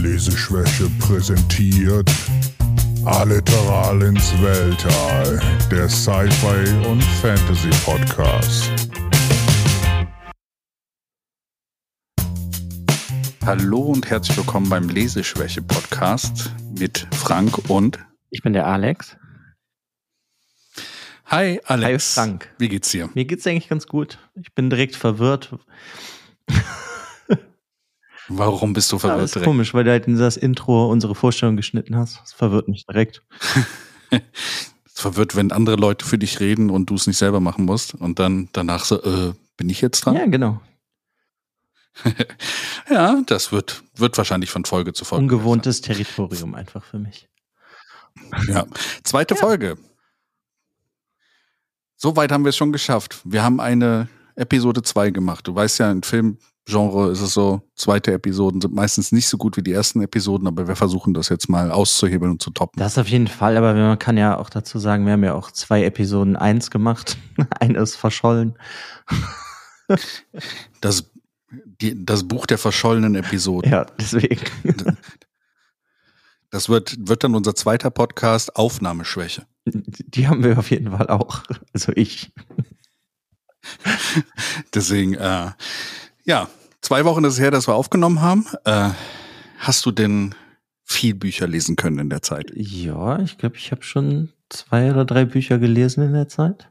Leseschwäche präsentiert Alliteral ins Weltall, der Sci-Fi und Fantasy Podcast. Hallo und herzlich willkommen beim Leseschwäche Podcast mit Frank und Ich bin der Alex. Hi Alex. Hi Frank. Wie geht's dir? Mir geht's eigentlich ganz gut. Ich bin direkt verwirrt. Warum bist du Ja, verwirrt das ist direkt? komisch, weil du halt in das Intro unsere Vorstellung geschnitten hast. Das verwirrt mich direkt. Verwirrt, wenn andere Leute für dich reden und du es nicht selber machen musst und dann danach so, äh, bin ich jetzt dran? Ja, genau. Ja, das wird, wird wahrscheinlich von Folge zu Folge. Ungewohntes Territorium einfach für mich. Ja. Zweite Folge. So weit haben wir es schon geschafft. Wir haben eine Episode 2 gemacht. Du weißt ja, im Filmgenre ist es so, zweite Episoden sind meistens nicht so gut wie die ersten Episoden, aber wir versuchen das jetzt mal auszuhebeln und zu toppen. Das auf jeden Fall, aber man kann ja auch dazu sagen, wir haben ja auch zwei Episoden eins gemacht. Eine ist verschollen. Das, die, das Buch der verschollenen Episoden. Ja, deswegen. Das wird, wird dann unser zweiter Podcast Aufnahmeschwäche. Die haben wir auf jeden Fall auch. Also ich. Deswegen, äh, ja, zwei Wochen ist es her, dass wir aufgenommen haben. Äh, hast du denn viel Bücher lesen können in der Zeit? Ja, ich glaube, ich habe schon zwei oder drei Bücher gelesen in der Zeit.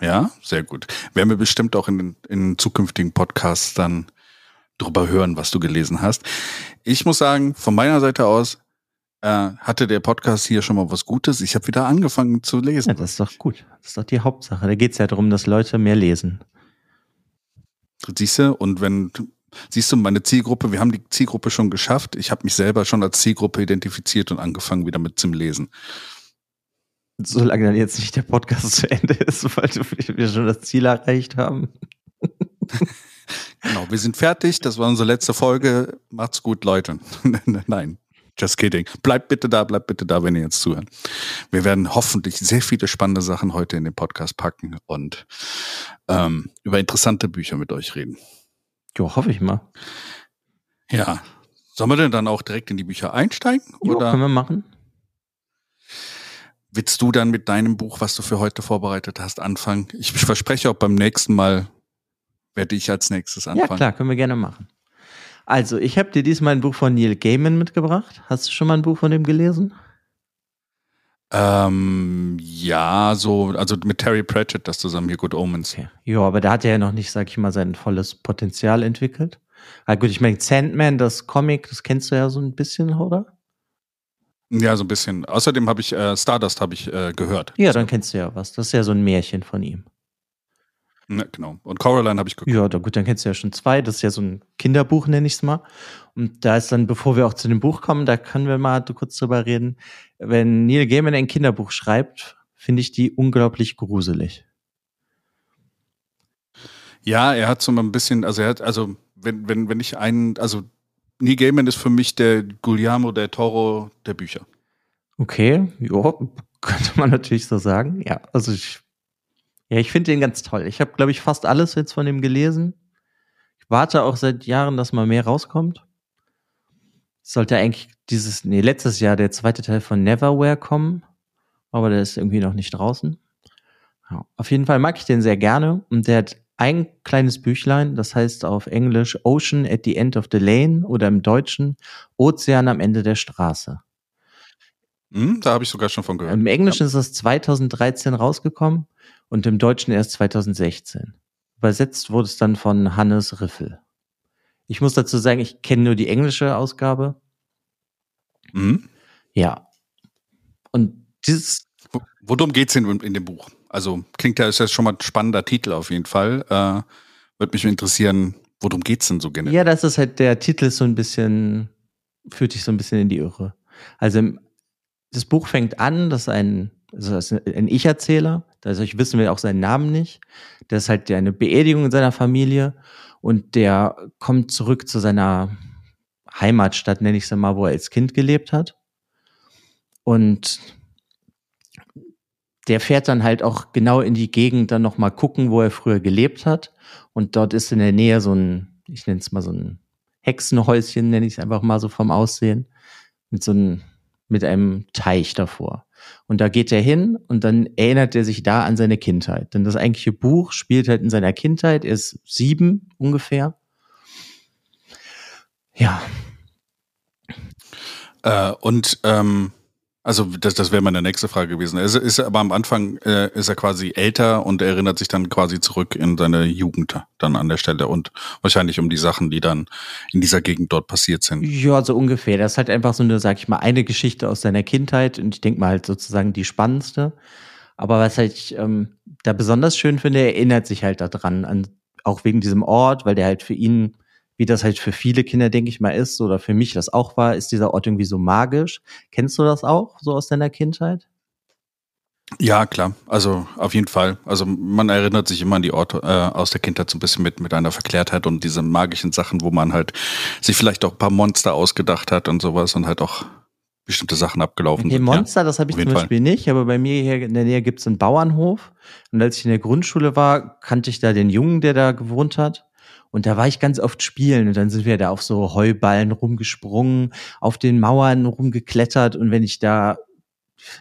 Ja, sehr gut. Werden wir bestimmt auch in, den- in zukünftigen Podcasts dann drüber hören, was du gelesen hast. Ich muss sagen, von meiner Seite aus äh, hatte der Podcast hier schon mal was Gutes. Ich habe wieder angefangen zu Ja, lesen. das ist doch gut. Das ist doch die Hauptsache. Da geht's ja darum, dass Leute mehr lesen. Siehst du? Und wenn siehst du meine Zielgruppe, wir haben die Zielgruppe schon geschafft. Ich habe mich selber schon als Zielgruppe identifiziert und angefangen wieder mit zum Lesen. Solange dann jetzt nicht der Podcast zu Ende ist, weil wir schon das Ziel erreicht haben. Genau, wir sind fertig. Das war unsere letzte Folge. Macht's gut, Leute. Nein, just kidding. Bleibt bitte da, bleibt bitte da, wenn ihr jetzt zuhört. Wir werden hoffentlich sehr viele spannende Sachen heute in den Podcast packen und ähm, über interessante Bücher mit euch reden. Jo, hoffe ich mal. Ja. Sollen wir denn dann auch direkt in die Bücher einsteigen? Jo, Oder können wir machen? willst du dann mit deinem Buch, was du für heute vorbereitet hast, anfangen? Ich verspreche auch beim nächsten Mal werde ich als nächstes anfangen. Ja, klar, können wir gerne machen. Also, ich habe dir diesmal ein Buch von Neil Gaiman mitgebracht. Hast du schon mal ein Buch von dem gelesen? Ähm, ja, so, also mit Terry Pratchett das zusammen hier Good Omens. Okay. Ja, aber da hat er ja noch nicht, sag ich mal, sein volles Potenzial entwickelt. Ah, gut, ich meine, Sandman, das Comic, das kennst du ja so ein bisschen, oder? Ja, so ein bisschen. Außerdem habe ich äh, Stardust habe ich äh, gehört. Ja, dann kennst du ja was. Das ist ja so ein Märchen von ihm. Ja, genau. Und Coraline habe ich geguckt. Ja, da, gut, dann kennst du ja schon zwei. Das ist ja so ein Kinderbuch, nenne ich es mal. Und da ist dann, bevor wir auch zu dem Buch kommen, da können wir mal kurz drüber reden. Wenn Neil Gaiman ein Kinderbuch schreibt, finde ich die unglaublich gruselig. Ja, er hat so ein bisschen, also er hat, also wenn, wenn, wenn ich einen, also Neil Gaiman ist für mich der Guillermo del Toro der Bücher. Okay, ja, könnte man natürlich so sagen. Ja, also ich, ja, ich finde den ganz toll. Ich habe, glaube ich, fast alles jetzt von ihm gelesen. Ich warte auch seit Jahren, dass mal mehr rauskommt. Es sollte eigentlich dieses, nee, letztes Jahr der zweite Teil von Neverwhere kommen, aber der ist irgendwie noch nicht draußen. Ja, auf jeden Fall mag ich den sehr gerne und der hat ein kleines Büchlein, das heißt auf Englisch Ocean at the End of the Lane oder im Deutschen Ozean am Ende der Straße. Hm, da habe ich sogar schon von gehört. Im Englischen ist das 2013 rausgekommen und im Deutschen erst 2016. Übersetzt wurde es dann von Hannes Riffel. Ich muss dazu sagen, ich kenne nur die englische Ausgabe. Ja. Hm? Ja. Und dieses, Wo- Worum geht's denn in, in dem Buch? Also klingt ja, ist ja schon mal ein spannender Titel auf jeden Fall. Äh, Würde mich interessieren, worum geht's denn so generell? ja, das ist halt, der Titel ist so ein bisschen, führt dich so ein bisschen in die Irre. Also das Buch fängt an, dass ein, also das ist ein Ich-Erzähler, dadurch wissen wir auch seinen Namen nicht. Das ist halt eine Beerdigung in seiner Familie und der kommt zurück zu seiner Heimatstadt, nenne ich es mal, wo er als Kind gelebt hat. Und der fährt dann halt auch genau in die Gegend dann nochmal gucken, wo er früher gelebt hat. Und dort ist in der Nähe so ein, ich nenne es mal so ein Hexenhäuschen, nenne ich es einfach mal so vom Aussehen, mit so einem, mit einem Teich davor. Und da geht er hin und dann erinnert er sich da an seine Kindheit. Denn das eigentliche Buch spielt halt in seiner Kindheit. Er ist sieben ungefähr. Ja. Äh, und ähm, also das, das wäre meine nächste Frage gewesen. Es ist aber am Anfang äh, ist er quasi älter und erinnert sich dann quasi zurück in seine Jugend dann an der Stelle und wahrscheinlich um die Sachen, die dann in dieser Gegend dort passiert sind. Ja, so ungefähr. Das ist halt einfach so eine, sag ich mal, eine Geschichte aus seiner Kindheit und ich denke mal halt sozusagen die spannendste. Aber was halt ich ähm, da besonders schön finde, er erinnert sich halt daran, an, auch wegen diesem Ort, weil der halt für ihn wie das halt für viele Kinder, denke ich mal, ist, oder für mich das auch war, ist dieser Ort irgendwie so magisch. Kennst du das auch, so aus deiner Kindheit? Ja, klar. Also auf jeden Fall. Also man erinnert sich immer an die Orte äh, aus der Kindheit so ein bisschen mit, mit einer Verklärtheit und diese magischen Sachen, wo man halt sich vielleicht auch ein paar Monster ausgedacht hat und sowas und halt auch bestimmte Sachen abgelaufen okay, sind. Monster, ja, das habe ich zum Beispiel Fall. nicht, aber bei mir hier in der Nähe gibt es einen Bauernhof. Und als ich in der Grundschule war, kannte ich da den Jungen, der da gewohnt hat. Und da war ich ganz oft spielen und dann sind wir da auf so Heuballen rumgesprungen, auf den Mauern rumgeklettert und wenn ich da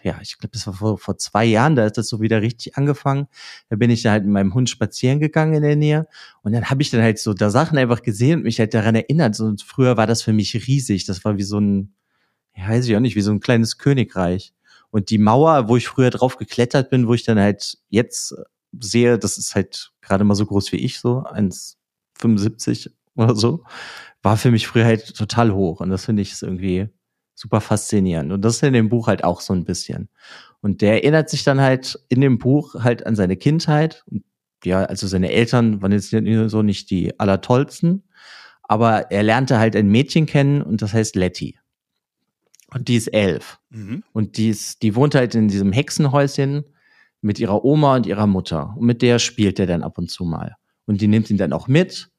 ja, ich glaube, das war vor, vor zwei Jahren, da ist das so wieder richtig angefangen. Da bin ich da halt mit meinem Hund spazieren gegangen in der Nähe und dann habe ich dann halt so da Sachen einfach gesehen und mich halt daran erinnert. Und früher war das für mich riesig. Das war wie so ein, ja, weiß ich auch nicht, wie so ein kleines Königreich. Und die Mauer, wo ich früher drauf geklettert bin, wo ich dann halt jetzt sehe, das ist halt gerade mal so groß wie ich, so eins 75 oder so, war für mich früher halt total hoch. Und das finde ich irgendwie super faszinierend. Und das ist in dem Buch halt auch so ein bisschen. Und der erinnert sich dann halt in dem Buch halt an seine Kindheit. Ja, also seine Eltern waren jetzt so nicht die allertollsten, aber er lernte halt ein Mädchen kennen und das heißt Letty. Und die ist elf. Mhm. Und die ist, die wohnt halt in diesem Hexenhäuschen mit ihrer Oma und ihrer Mutter. Und mit der spielt er dann ab und zu mal. Und die nimmt ihn dann auch mit.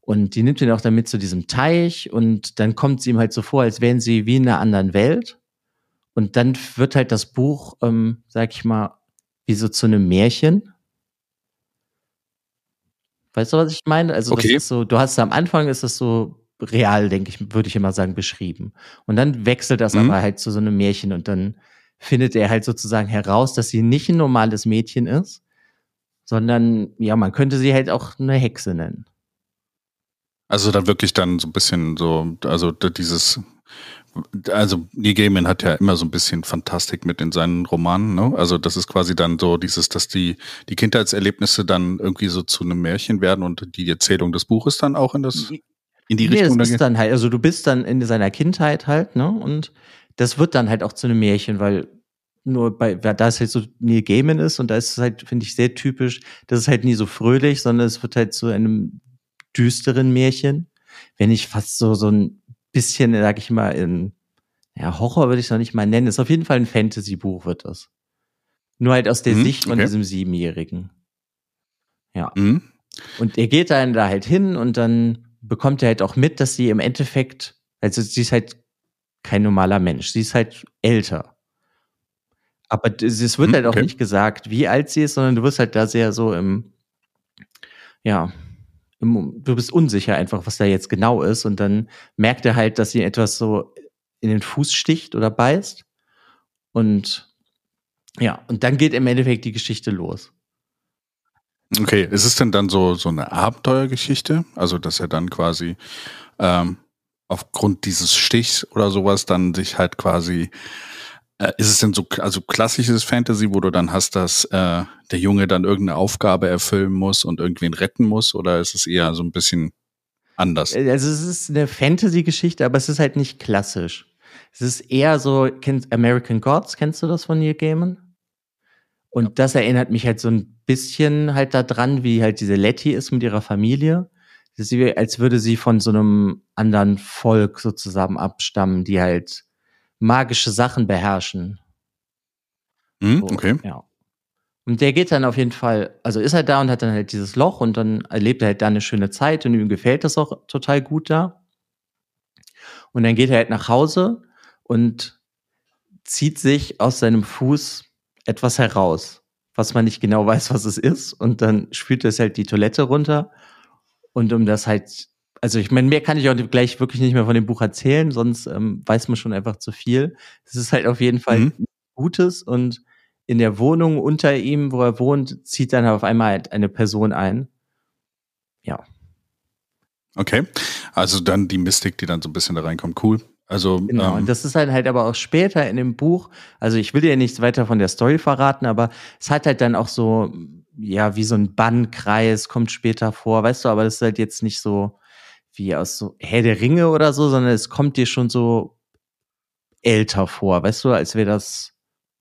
Und die nimmt ihn auch dann mit zu diesem Teich. Und dann kommt sie ihm halt so vor, als wären sie wie in einer anderen Welt. Und dann wird halt das Buch, ähm, sag ich mal, wie so zu einem Märchen. Weißt du, was ich meine? Also, okay. das ist so, du hast am Anfang ist das so real, denke ich, würde ich immer sagen, beschrieben. Und dann wechselt das mhm. aber halt zu so einem Märchen und dann findet er halt sozusagen heraus, dass sie nicht ein normales Mädchen ist, sondern ja, man könnte sie halt auch eine Hexe nennen. Also dann wirklich dann so ein bisschen so, also dieses, also Neil Gaiman hat ja immer so ein bisschen Fantastik mit in seinen Romanen, ne? Also das ist quasi dann so dieses, dass die, die Kindheitserlebnisse dann irgendwie so zu einem Märchen werden und die Erzählung des Buches dann auch in das, in die nee, Richtung. Das ist dann halt, also du bist dann in seiner Kindheit halt, ne? Und das wird dann halt auch zu einem Märchen, weil nur bei, da es halt so Neil Gaiman ist und da ist es halt, finde ich, sehr typisch, das ist halt nie so fröhlich, sondern es wird halt zu einem düsteren Märchen. Wenn ich fast so, so ein bisschen, sag ich mal, in, ja, Horror würde ich es noch nicht mal nennen. Ist auf jeden Fall ein Fantasy-Buch, wird das. Nur halt aus der mhm, Sicht von okay. diesem Siebenjährigen. Ja. Mhm. Und er geht dann da halt hin und dann bekommt er halt auch mit, dass sie im Endeffekt, also sie ist halt kein normaler Mensch. Sie ist halt älter. Aber es wird hm, halt auch okay. nicht gesagt, wie alt sie ist, sondern du wirst halt da sehr so im, ja, im, du bist unsicher einfach, was da jetzt genau ist. Und dann merkt er halt, dass sie etwas so in den Fuß sticht oder beißt. Und ja, und dann geht im Endeffekt die Geschichte los. Okay, ist es denn dann so, so eine Abenteuergeschichte? Also, dass er dann quasi ähm, aufgrund dieses Stichs oder sowas dann sich halt quasi äh, ist es denn so also klassisches Fantasy, wo du dann hast, dass äh, der Junge dann irgendeine Aufgabe erfüllen muss und irgendwen retten muss, oder ist es eher so ein bisschen anders? Äh, also es ist eine Fantasy-Geschichte, aber es ist halt nicht klassisch. Es ist eher so, kennst American Gods, kennst du das von Neil Gaiman? Und ja. das erinnert mich halt so ein bisschen halt daran, wie halt diese Letty ist mit ihrer Familie. Das ist wie, als würde sie von so einem anderen Volk sozusagen abstammen, die halt magische Sachen beherrschen. Mhm, okay. Ja. Und der geht dann auf jeden Fall, also ist er da und hat dann halt dieses Loch und dann erlebt er halt da eine schöne Zeit und ihm gefällt das auch total gut da. Und dann geht er halt nach Hause und zieht sich aus seinem Fuß etwas heraus, was man nicht genau weiß, was es ist. Und dann spült es halt die Toilette runter. Und um das halt also ich meine, mehr kann ich auch gleich wirklich nicht mehr von dem Buch erzählen, sonst ähm, weiß man schon einfach zu viel. Es ist halt auf jeden Fall mhm. Gutes und in der Wohnung unter ihm, wo er wohnt, zieht dann auf einmal halt eine Person ein. Ja. Okay, also dann die Mystik, die dann so ein bisschen da reinkommt, cool. Also genau, ähm, und das ist halt halt aber auch später in dem Buch. Also ich will dir nichts weiter von der Story verraten, aber es hat halt dann auch so ja wie so ein Bannkreis kommt später vor, weißt du. Aber das ist halt jetzt nicht so wie aus so Herr der Ringe oder so, sondern es kommt dir schon so älter vor, weißt du, als wäre das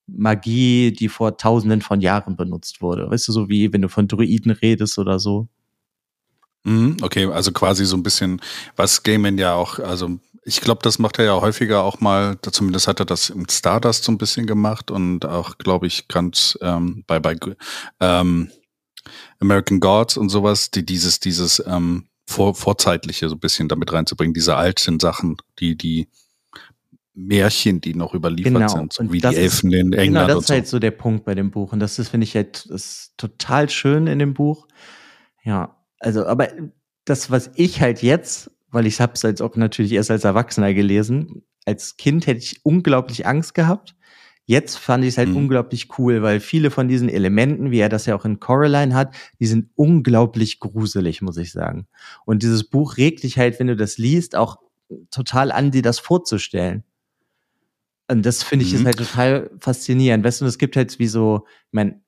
Magie, die vor Tausenden von Jahren benutzt wurde, weißt du, so wie wenn du von Druiden redest oder so. Mhm, okay, also quasi so ein bisschen, was Gaiman ja auch, also ich glaube, das macht er ja häufiger auch mal, zumindest hat er das im Stardust so ein bisschen gemacht und auch, glaube ich, ganz ähm, bei, bei ähm, American Gods und sowas, die dieses, dieses ähm, vor, vorzeitliche so ein bisschen damit reinzubringen, diese alten Sachen, die, die Märchen, die noch überliefert genau. sind, so wie die Elfen in England. Genau, das ist halt so der Punkt bei dem Buch. Und das ist, finde ich, halt ist total schön in dem Buch. Ja, also, aber das, was ich halt jetzt weil ich habe es jetzt auch natürlich erst als Erwachsener gelesen. Als Kind hätte ich unglaublich Angst gehabt. Jetzt fand ich es halt mhm. unglaublich cool, weil viele von diesen Elementen, wie er das ja auch in Coraline hat, die sind unglaublich gruselig, muss ich sagen. Und dieses Buch regt dich halt, wenn du das liest, auch total an, dir das vorzustellen. Und das finde ich mhm. ist halt total faszinierend. Weißt du, es gibt halt wie so, ich meine,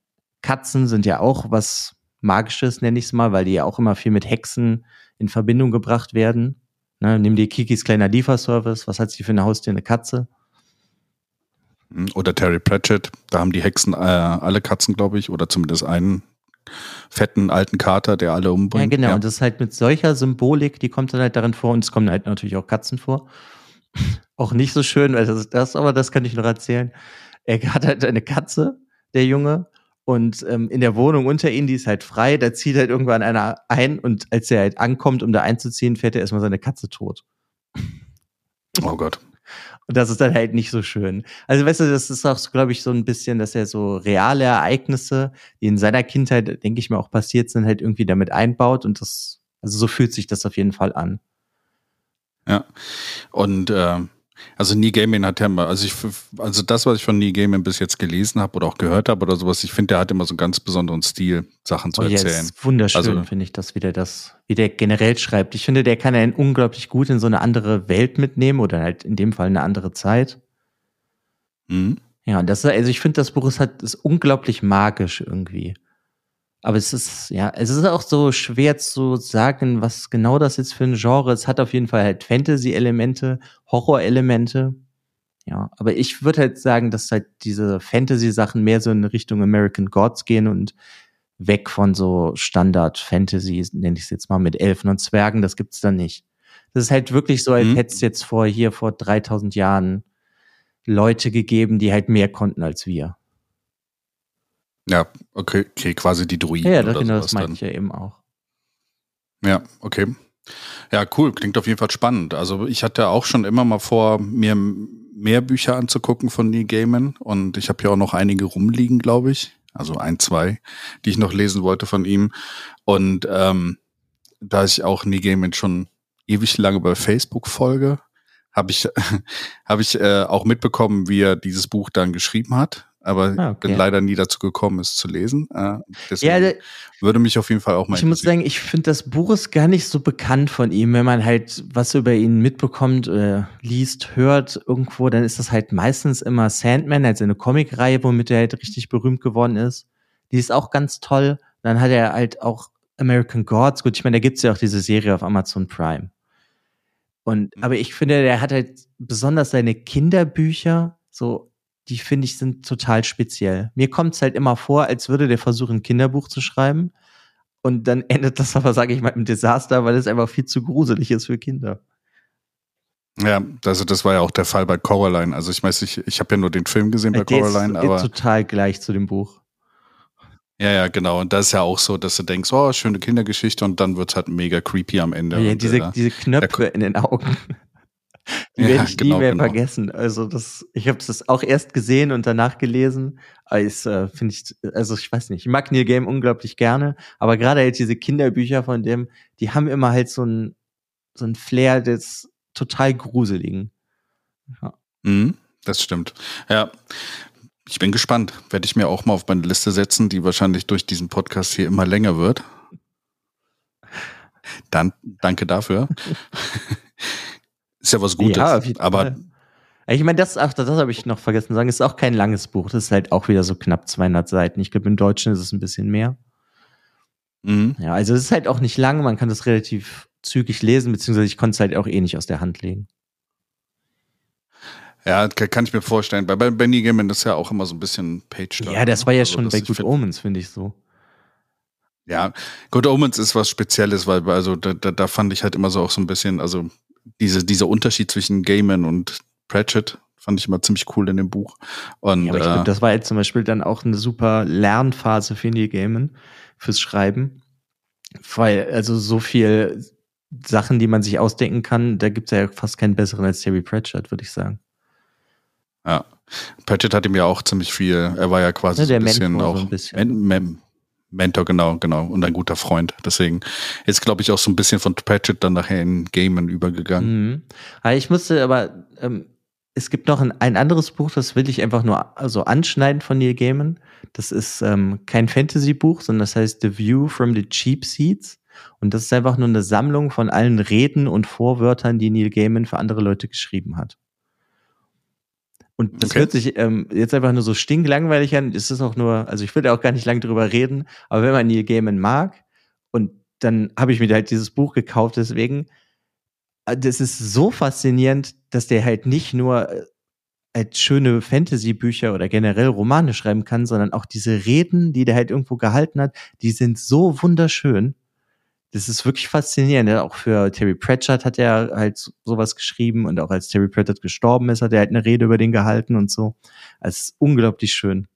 Katzen sind ja auch was Magisches, nenne ich es mal, weil die ja auch immer viel mit Hexen in Verbindung gebracht werden. Ne, nimm dir Kikis kleiner Lieferservice. Was hat sie für eine Haustier? Eine Katze? Hm, oder Terry Pratchett. Da haben die Hexen äh, alle Katzen, glaube ich, oder zumindest einen fetten alten Kater, der alle umbringt. Ja, genau. Ja. Und das ist halt mit solcher Symbolik, die kommt dann halt darin vor. Und es kommen halt natürlich auch Katzen vor. auch nicht so schön, weil das, das, aber das kann ich noch erzählen. Er hat halt eine Katze, der Junge, und ähm, in der Wohnung unter ihnen, die ist halt frei, da zieht halt irgendwann einer ein und als er halt ankommt, um da einzuziehen, fährt er erstmal seine Katze tot. Oh Gott. Und das ist dann halt nicht so schön. Also weißt du, das ist auch, glaube ich, so ein bisschen, dass er so reale Ereignisse, die in seiner Kindheit, denke ich mir, auch passiert sind, halt irgendwie damit einbaut und das, also so fühlt sich das auf jeden Fall an. Ja. Und äh, also Nie Gaming hat ja immer, also ich, also das, was ich von Nie Gaming bis jetzt gelesen habe oder auch gehört habe oder sowas, ich finde, der hat immer so einen ganz besonderen Stil, Sachen zu oh, erzählen. Yes, wunderschön, also, finde ich, dass wie der das, wie der generell schreibt. Ich finde, der kann einen unglaublich gut in so eine andere Welt mitnehmen oder halt in dem Fall eine andere Zeit. Mhm. Ja, und das, also ich finde, das Buch ist halt, ist unglaublich magisch irgendwie. Aber es ist, ja, es ist auch so schwer zu sagen, was genau das jetzt für ein Genre. Es hat auf jeden Fall halt Fantasy-Elemente, Horror-Elemente. Ja, aber ich würde halt sagen, dass halt diese Fantasy-Sachen mehr so in Richtung American Gods gehen und weg von so Standard-Fantasy, nenne ich es jetzt mal, mit Elfen und Zwergen, das gibt's da nicht. Das ist halt wirklich so, als mhm. hätte es jetzt vor hier vor 3000 Jahren Leute gegeben, die halt mehr konnten als wir. Ja, okay, okay quasi die Druiden. Ja, ja genau, das meinte ich ja eben auch. Ja, okay. Ja, cool, klingt auf jeden Fall spannend. Also ich hatte auch schon immer mal vor, mir mehr Bücher anzugucken von Neil Gaiman und ich habe hier auch noch einige rumliegen, glaube ich. Also ein, zwei, die ich noch lesen wollte von ihm. Und ähm, da ich auch Neil Gaiman schon ewig lange bei Facebook folge, habe ich, hab ich äh, auch mitbekommen, wie er dieses Buch dann geschrieben hat aber ah, okay. bin leider nie dazu gekommen, es zu lesen. Äh, deswegen ja, würde mich auf jeden Fall auch mal Ich muss sagen, ich finde das Buch ist gar nicht so bekannt von ihm. Wenn man halt was über ihn mitbekommt, äh, liest, hört irgendwo, dann ist das halt meistens immer Sandman, also eine Comicreihe, womit er halt richtig berühmt geworden ist. Die ist auch ganz toll. Dann hat er halt auch American Gods. Gut, ich meine, da gibt's ja auch diese Serie auf Amazon Prime. Und, mhm. aber ich finde, der hat halt besonders seine Kinderbücher so die finde ich sind total speziell. Mir kommt es halt immer vor, als würde der versuchen, ein Kinderbuch zu schreiben. Und dann endet das aber, sage ich mal, im Desaster, weil es einfach viel zu gruselig ist für Kinder. Ja, also das war ja auch der Fall bei Coraline. Also ich weiß, ich, ich habe ja nur den Film gesehen bei der Coraline, ist, aber total gleich zu dem Buch. Ja, ja, genau. Und das ist ja auch so, dass du denkst, oh, schöne Kindergeschichte und dann wird's halt mega creepy am Ende. Ja, diese, der, diese Knöpfe in den Augen. Die ja, werde ich genau, nie mehr genau. vergessen. Also das, ich habe das auch erst gesehen und danach gelesen. Ich äh, finde ich, also ich weiß nicht, ich mag Neil Game unglaublich gerne, aber gerade halt diese Kinderbücher von dem, die haben immer halt so ein so ein Flair des total Gruseligen. Ja. Mhm, das stimmt. Ja. Ich bin gespannt. Werde ich mir auch mal auf meine Liste setzen, die wahrscheinlich durch diesen Podcast hier immer länger wird. Dann danke dafür. ist ja was Gutes. Ja, aber. Ich meine, das, ach, das habe ich noch vergessen zu sagen, ist auch kein langes Buch. Das ist halt auch wieder so knapp 200 Seiten. Ich glaube, im Deutschen ist es ein bisschen mehr. Mhm. Ja, also es ist halt auch nicht lang. Man kann das relativ zügig lesen, beziehungsweise ich konnte es halt auch eh nicht aus der Hand legen. Ja, kann ich mir vorstellen. Bei, Benny Gaiman ist ja auch immer so ein bisschen page Ja, das war ja also, schon bei Good Omens, finde ich so. Ja, Good Omens ist was Spezielles, weil also da, da, da fand ich halt immer so auch so ein bisschen, also diese, dieser Unterschied zwischen Gaiman und Pratchett fand ich immer ziemlich cool in dem Buch. Und, ja, aber ich äh, glaube, das war jetzt zum Beispiel dann auch eine super Lernphase für Neil Gaiman fürs Schreiben. Weil, also so viel Sachen, die man sich ausdenken kann, da gibt es ja fast keinen besseren als Terry Pratchett, würde ich sagen. Ja. Pratchett hat ihm ja auch ziemlich viel, er war ja quasi ja, so ein bisschen auch so ein bisschen. Men Mentor, genau, genau, und ein guter Freund. Deswegen ist, glaube ich, auch so ein bisschen von Pratchett dann nachher in Gamen übergegangen. Mhm. Ich musste aber, ähm, es gibt noch ein, ein, anderes Buch, das will ich einfach nur also anschneiden von Neil Gaiman. Das ist ähm, kein Fantasy-Buch, sondern das heißt The View from the Cheap Seats. Und das ist einfach nur eine Sammlung von allen Reden und Vorwörtern, die Neil Gaiman für andere Leute geschrieben hat. Und das okay. hört sich ähm, jetzt einfach nur so stinklangweilig an. Es ist auch nur, also ich würde auch gar nicht lange drüber reden, aber wenn man Neil Gaiman mag, und dann habe ich mir halt dieses Buch gekauft, deswegen, äh, das ist so faszinierend, dass der halt nicht nur äh, als schöne Fantasy-Bücher oder generell Romane schreiben kann, sondern auch diese Reden, die der halt irgendwo gehalten hat, die sind so wunderschön das ist wirklich faszinierend. Auch für Terry Pratchett hat er halt sowas geschrieben und auch als Terry Pratchett gestorben ist, hat er halt eine Rede über den gehalten und so. Also unglaublich schön.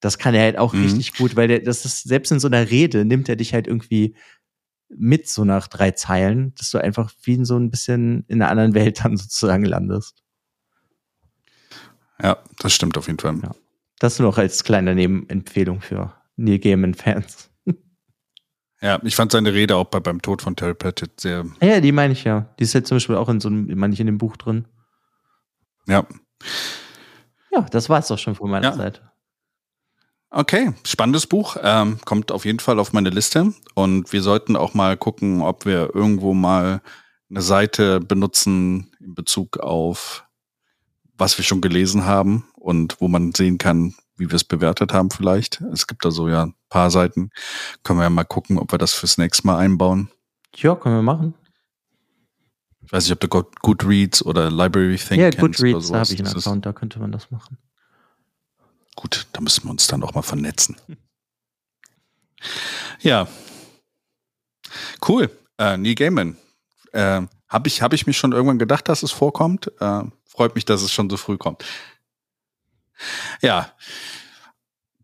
Das kann er halt auch mhm. richtig gut, weil der, das ist, selbst in so einer Rede nimmt er dich halt irgendwie mit so nach drei Zeilen, dass du einfach wie in so ein bisschen in einer anderen Welt dann sozusagen landest. Ja, das stimmt auf jeden Fall. Ja. Das nur noch als kleine Nebenempfehlung für Neil Gaiman-Fans. Ja, ich fand seine Rede auch bei, beim Tod von Terry Pratchett sehr. Ja, die meine ich ja. Die ist jetzt zum Beispiel auch in so einem, meine ich, in dem Buch drin. Ja. Ja, das war es doch schon von meiner ja. Seite. Okay, spannendes Buch. Ähm, kommt auf jeden Fall auf meine Liste. Und wir sollten auch mal gucken, ob wir irgendwo mal eine Seite benutzen in Bezug auf was wir schon gelesen haben und wo man sehen kann, wie wir es bewertet haben vielleicht. Es gibt da so ja ein paar Seiten. Können wir ja mal gucken, ob wir das fürs nächste Mal einbauen. Ja, können wir machen. Ich weiß nicht, ob du Goodreads oder Library Think ja, kennst. Ja, Goodreads, da habe ich einen Account, da könnte man das machen. Gut, da müssen wir uns dann auch mal vernetzen. ja. Cool. Äh, Neil Gaiman. Äh, habe ich, hab ich mich schon irgendwann gedacht, dass es vorkommt. Äh, freut mich, dass es schon so früh kommt. Ja,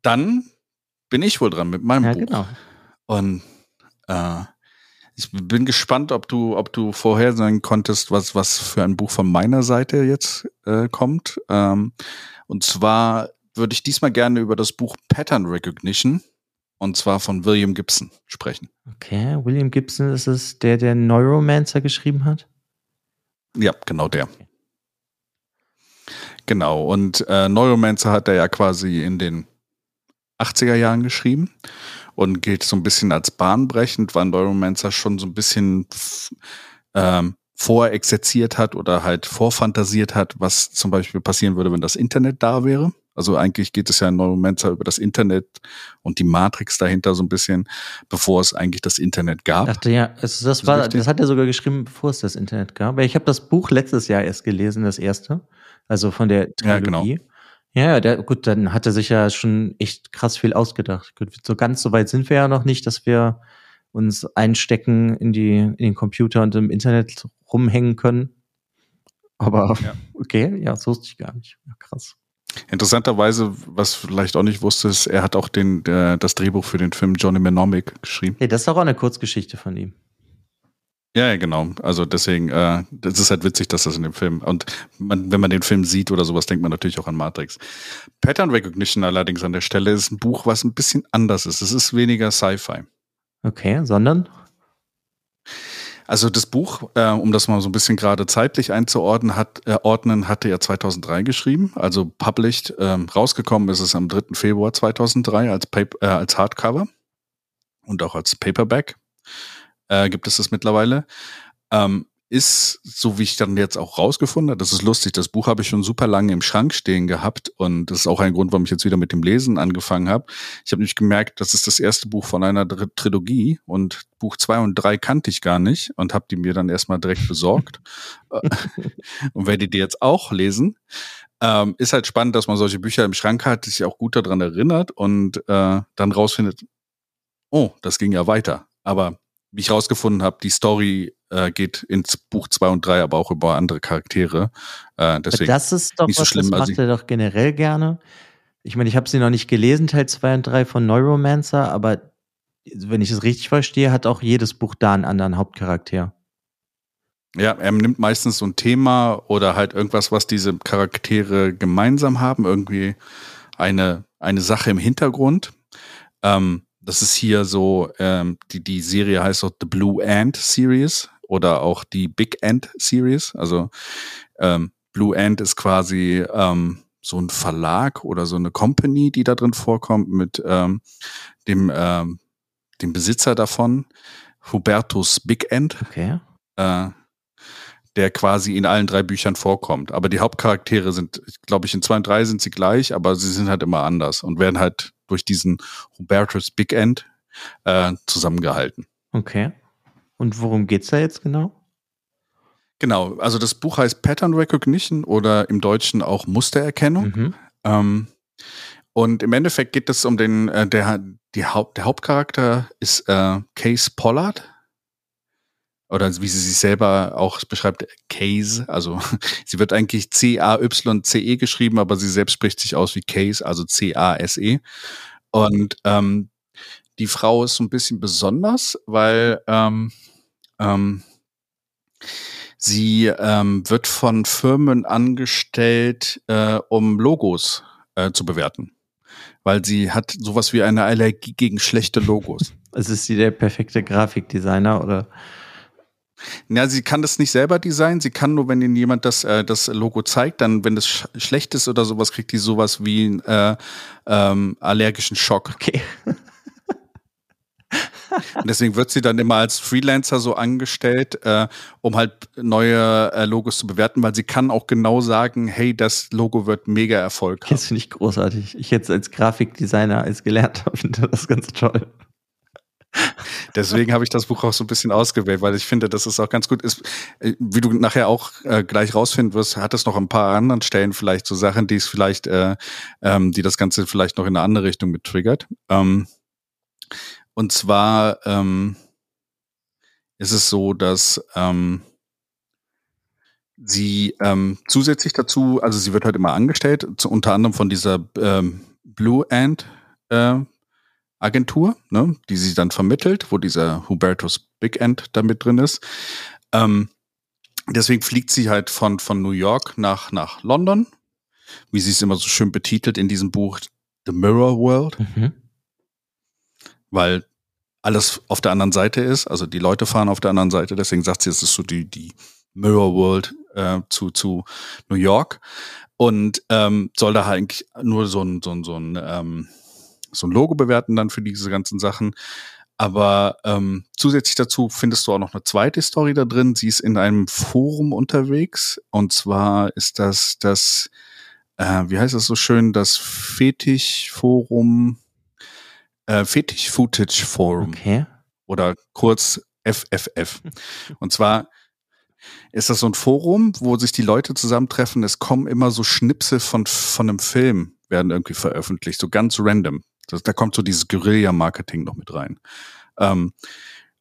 dann bin ich wohl dran mit meinem ja, Buch. Genau. Und äh, ich bin gespannt, ob du, ob du vorhersagen konntest, was, was für ein Buch von meiner Seite jetzt äh, kommt. Ähm, und zwar würde ich diesmal gerne über das Buch Pattern Recognition und zwar von William Gibson sprechen. Okay, William Gibson ist es der, der Neuromancer geschrieben hat? Ja, genau der. Okay. Genau, und äh, Neuromancer hat er ja quasi in den 80er Jahren geschrieben und gilt so ein bisschen als bahnbrechend, weil Neuromancer schon so ein bisschen ähm, vorexerziert hat oder halt vorfantasiert hat, was zum Beispiel passieren würde, wenn das Internet da wäre. Also eigentlich geht es ja in Neuromancer über das Internet und die Matrix dahinter so ein bisschen, bevor es eigentlich das Internet gab. Dachte ja, also das, war, das hat er sogar geschrieben, bevor es das Internet gab. Ich habe das Buch letztes Jahr erst gelesen, das erste also von der Trilogie. Ja, genau. Ja, der, gut, dann hat er sich ja schon echt krass viel ausgedacht. Gut, so ganz so weit sind wir ja noch nicht, dass wir uns einstecken in die in den Computer und im Internet rumhängen können. Aber ja. okay, ja, das wusste ich gar nicht. Ja, krass. Interessanterweise, was vielleicht auch nicht wusste, ist, er hat auch den, der, das Drehbuch für den Film Johnny Mnemonic geschrieben. Ja, das ist auch eine Kurzgeschichte von ihm. Ja, ja, genau. Also deswegen, äh, das ist halt witzig, dass das in dem Film und man, wenn man den Film sieht oder sowas, denkt man natürlich auch an Matrix. Pattern Recognition allerdings an der Stelle ist ein Buch, was ein bisschen anders ist. Es ist weniger Sci-Fi. Okay, sondern? Also das Buch, äh, um das mal so ein bisschen gerade zeitlich einzuordnen, hat, äh, ordnen, hatte er 2003 geschrieben, also published, ähm, rausgekommen ist es am 3. Februar 2003 als, Paper, äh, als Hardcover und auch als Paperback äh, gibt es das mittlerweile. Ähm, ist, so wie ich dann jetzt auch rausgefunden habe, das ist lustig, das Buch habe ich schon super lange im Schrank stehen gehabt und das ist auch ein Grund, warum ich jetzt wieder mit dem Lesen angefangen habe. Ich habe nämlich gemerkt, das ist das erste Buch von einer Trilogie und Buch zwei und drei kannte ich gar nicht und habe die mir dann erstmal direkt besorgt und werde die jetzt auch lesen. Ähm, ist halt spannend, dass man solche Bücher im Schrank hat, sich auch gut daran erinnert und äh, dann rausfindet, oh, das ging ja weiter. Aber wie ich rausgefunden habe, die Story äh, geht ins Buch 2 und 3, aber auch über andere Charaktere. Äh, deswegen das ist doch nicht so was, schlimm. das Also macht er doch generell gerne. Ich meine, ich habe sie noch nicht gelesen, Teil 2 und 3 von Neuromancer, aber wenn ich es richtig verstehe, hat auch jedes Buch da einen anderen Hauptcharakter. Ja, er nimmt meistens so ein Thema oder halt irgendwas, was diese Charaktere gemeinsam haben, irgendwie eine, eine Sache im Hintergrund. Ähm, das ist hier so, ähm, die, die Serie heißt auch The Blue Ant Series oder auch die Big Ant Series. Also ähm, Blue Ant ist quasi ähm, so ein Verlag oder so eine Company, die da drin vorkommt mit ähm, dem, ähm, dem Besitzer davon, Hubertus Big End, Okay. äh, der quasi in allen drei Büchern vorkommt. Aber die Hauptcharaktere sind, glaube ich, in zwei und drei sind sie gleich, aber sie sind halt immer anders und werden halt durch diesen Hubertus Big End äh, zusammengehalten. Okay. Und worum geht's da jetzt genau? Genau, also das Buch heißt Pattern Recognition oder im Deutschen auch Mustererkennung. Mhm. Ähm, und im Endeffekt geht es um den, äh, der, die Haupt, der Hauptcharakter ist äh, Case Pollard. Oder wie sie sich selber auch beschreibt, Case. Also sie wird eigentlich C-A-Y-C-E geschrieben, aber sie selbst spricht sich aus wie Case, also C-A-S-E. Und ähm, die Frau ist so ein bisschen besonders, weil ähm, ähm, sie ähm, wird von Firmen angestellt, äh, um Logos äh, zu bewerten. Weil sie hat sowas wie eine Allergie gegen schlechte Logos. Also ist sie der perfekte Grafikdesigner oder? Ja, sie kann das nicht selber designen. Sie kann nur, wenn ihnen jemand das, äh, das Logo zeigt, dann, wenn das sch schlecht ist oder sowas, kriegt die sowas wie einen äh, ähm, allergischen Schock. Okay. Und deswegen wird sie dann immer als Freelancer so angestellt, äh, um halt neue äh, Logos zu bewerten, weil sie kann auch genau sagen, hey, das Logo wird mega Erfolg haben. Das finde ich großartig. Ich jetzt als Grafikdesigner, als gelernt habe, finde das ganz toll. Deswegen habe ich das Buch auch so ein bisschen ausgewählt, weil ich finde, dass es auch ganz gut ist. Äh, Wie du nachher auch äh, gleich rausfinden wirst, hat es noch ein paar anderen Stellen vielleicht so Sachen, die es vielleicht, äh, ähm, die das Ganze vielleicht noch in eine andere Richtung mit triggert. Ähm, und zwar ähm, ist es so, dass ähm, sie ähm, zusätzlich dazu, also sie wird halt immer angestellt, zu, unter anderem von dieser ähm, Blue Ant äh, Agentur, ne, die sie dann vermittelt, wo dieser Hubertus Big End da mit drin ist. Ähm, deswegen fliegt sie halt von, von New York nach, nach London, wie sie es immer so schön betitelt in diesem Buch The Mirror World, Mhm. weil alles auf der anderen Seite ist, also die Leute fahren auf der anderen Seite, deswegen sagt sie, es ist so die, die Mirror World äh, zu, zu New York und ähm, soll da halt eigentlich nur so ein, so ein, so ein, ähm, so ein Logo bewerten dann für diese ganzen Sachen. Aber ähm, zusätzlich dazu findest du auch noch eine zweite Story da drin. Sie ist in einem Forum unterwegs. Und zwar ist das das, äh, wie heißt das so schön, das Fetisch-Forum, äh, Fetisch-Footage-Forum Okay. oder kurz FFF. Und zwar ist das so ein Forum, wo sich die Leute zusammentreffen. Es kommen immer so Schnipsel von, von einem Film, werden irgendwie veröffentlicht, so ganz random. Das, da kommt so dieses Guerilla-Marketing noch mit rein. Ähm,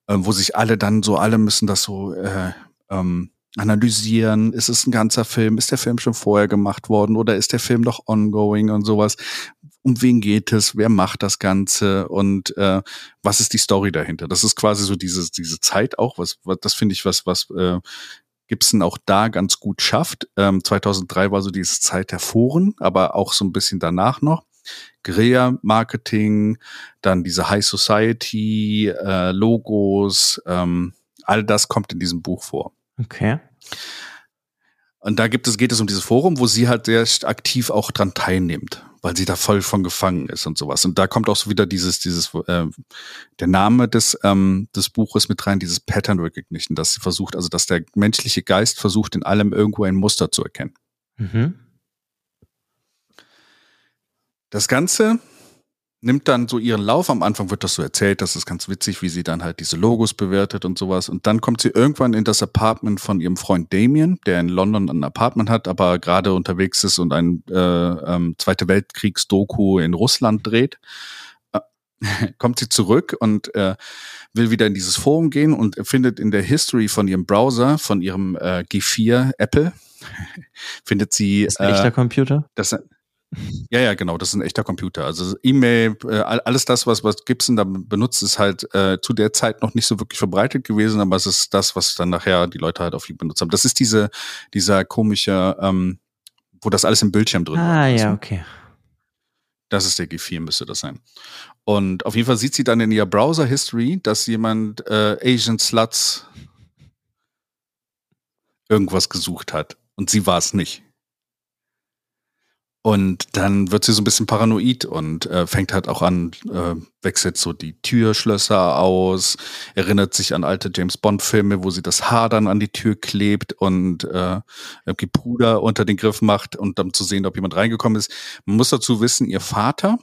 ähm, wo sich alle dann so, alle müssen das so äh, ähm, analysieren. Ist es ein ganzer Film? Ist der Film schon vorher gemacht worden oder ist der Film noch ongoing und sowas? Um wen geht es? Wer macht das Ganze? Und äh, was ist die Story dahinter? Das ist quasi so diese, diese Zeit auch, was, was das finde ich, was, was äh, Gibson auch da ganz gut schafft. Ähm, 2003 war so diese Zeit der Foren, aber auch so ein bisschen danach noch. Guerilla-Marketing, dann diese High Society, äh, Logos, ähm, All das kommt in diesem Buch vor. Okay. Und da gibt es, geht es um dieses Forum, wo sie halt sehr aktiv auch dran teilnimmt, weil sie da voll von gefangen ist und sowas. Und da kommt auch so wieder dieses, dieses, äh, der Name des, ähm, des Buches mit rein, dieses Pattern Recognition, dass sie versucht, also dass der menschliche Geist versucht, in allem irgendwo ein Muster zu erkennen. Mhm. Das Ganze nimmt dann so ihren Lauf. Am Anfang wird das so erzählt, das ist ganz witzig, wie sie dann halt diese Logos bewertet und sowas. Und dann kommt sie irgendwann in das Apartment von ihrem Freund Damien, der in London ein Apartment hat, aber gerade unterwegs ist und ein äh, ähm, Zweite Weltkriegs-Doku in Russland dreht. Äh, kommt sie zurück und äh, will wieder in dieses Forum gehen und findet in der History von ihrem Browser, von ihrem äh, G4 Apple, findet sie. Das ist ein echter äh, Computer? Das, ja, ja, genau, das ist ein echter Computer. Also E-Mail, äh, alles das, was, was Gibson da benutzt, ist halt äh, zu der Zeit noch nicht so wirklich verbreitet gewesen, aber es ist das, was dann nachher die Leute halt auf viel benutzt haben. Das ist diese, dieser komische, ähm, wo das alles im Bildschirm drin ah, ist. Ah, ja, okay. Das ist der G4, müsste das sein. Und auf jeden Fall sieht sie dann in ihrer Browser-History, dass jemand äh, Asian Sluts irgendwas gesucht hat. Und sie war es nicht. Und dann wird sie so ein bisschen paranoid und äh, fängt halt auch an, äh, wechselt so die Türschlösser aus, erinnert sich an alte James Bond-Filme, wo sie das Haar dann an die Tür klebt und äh, irgendwie Puder unter den Griff macht und dann zu sehen, ob jemand reingekommen ist. Man muss dazu wissen, ihr Vater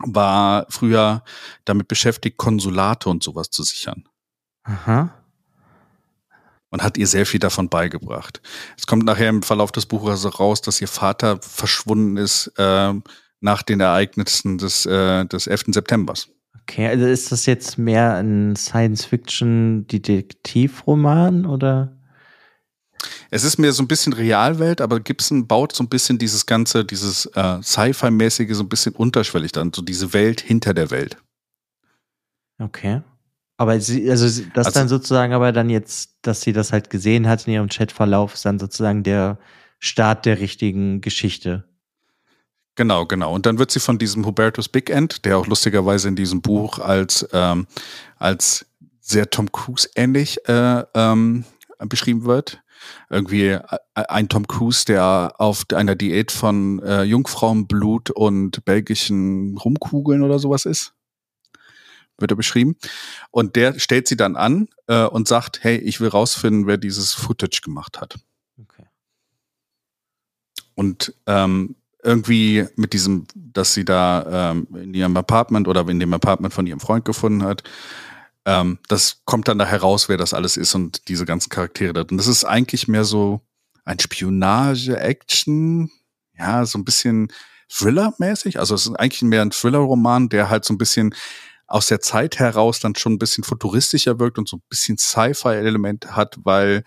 war früher damit beschäftigt, Konsulate und sowas zu sichern. Aha und hat ihr sehr viel davon beigebracht. Es kommt nachher im Verlauf des Buches raus, dass ihr Vater verschwunden ist äh, nach den Ereignissen des, äh, des 11. Septembers. Okay, also ist das jetzt mehr ein Science-Fiction-Detektivroman oder? Es ist mehr so ein bisschen Realwelt, aber Gibson baut so ein bisschen dieses ganze, dieses äh, Sci-Fi-mäßige so ein bisschen unterschwellig dann, so diese Welt hinter der Welt. Okay. Aber sie, also das also, dann sozusagen aber dann jetzt, dass sie das halt gesehen hat in ihrem Chatverlauf, ist dann sozusagen der Start der richtigen Geschichte. Genau, genau. Und dann wird sie von diesem Hubertus Big End, der auch lustigerweise in diesem Buch als, ähm, als sehr Tom Cruise ähnlich äh, ähm, beschrieben wird. Irgendwie äh, ein Tom Cruise, der auf einer Diät von äh, Jungfrauenblut und belgischen Rumkugeln oder sowas ist wird er beschrieben. Und der stellt sie dann an äh, und sagt, hey, ich will rausfinden, wer dieses Footage gemacht hat. Okay. Und ähm, irgendwie mit diesem, dass sie da ähm, in ihrem Apartment oder in dem Apartment von ihrem Freund gefunden hat, ähm, das kommt dann da heraus, wer das alles ist und diese ganzen Charaktere da. Und das ist eigentlich mehr so ein Spionage-Action, ja, so ein bisschen Thriller-mäßig. Also es ist eigentlich mehr ein Thriller-Roman, der halt so ein bisschen aus der Zeit heraus dann schon ein bisschen futuristischer wirkt und so ein bisschen Sci-Fi-Element hat, weil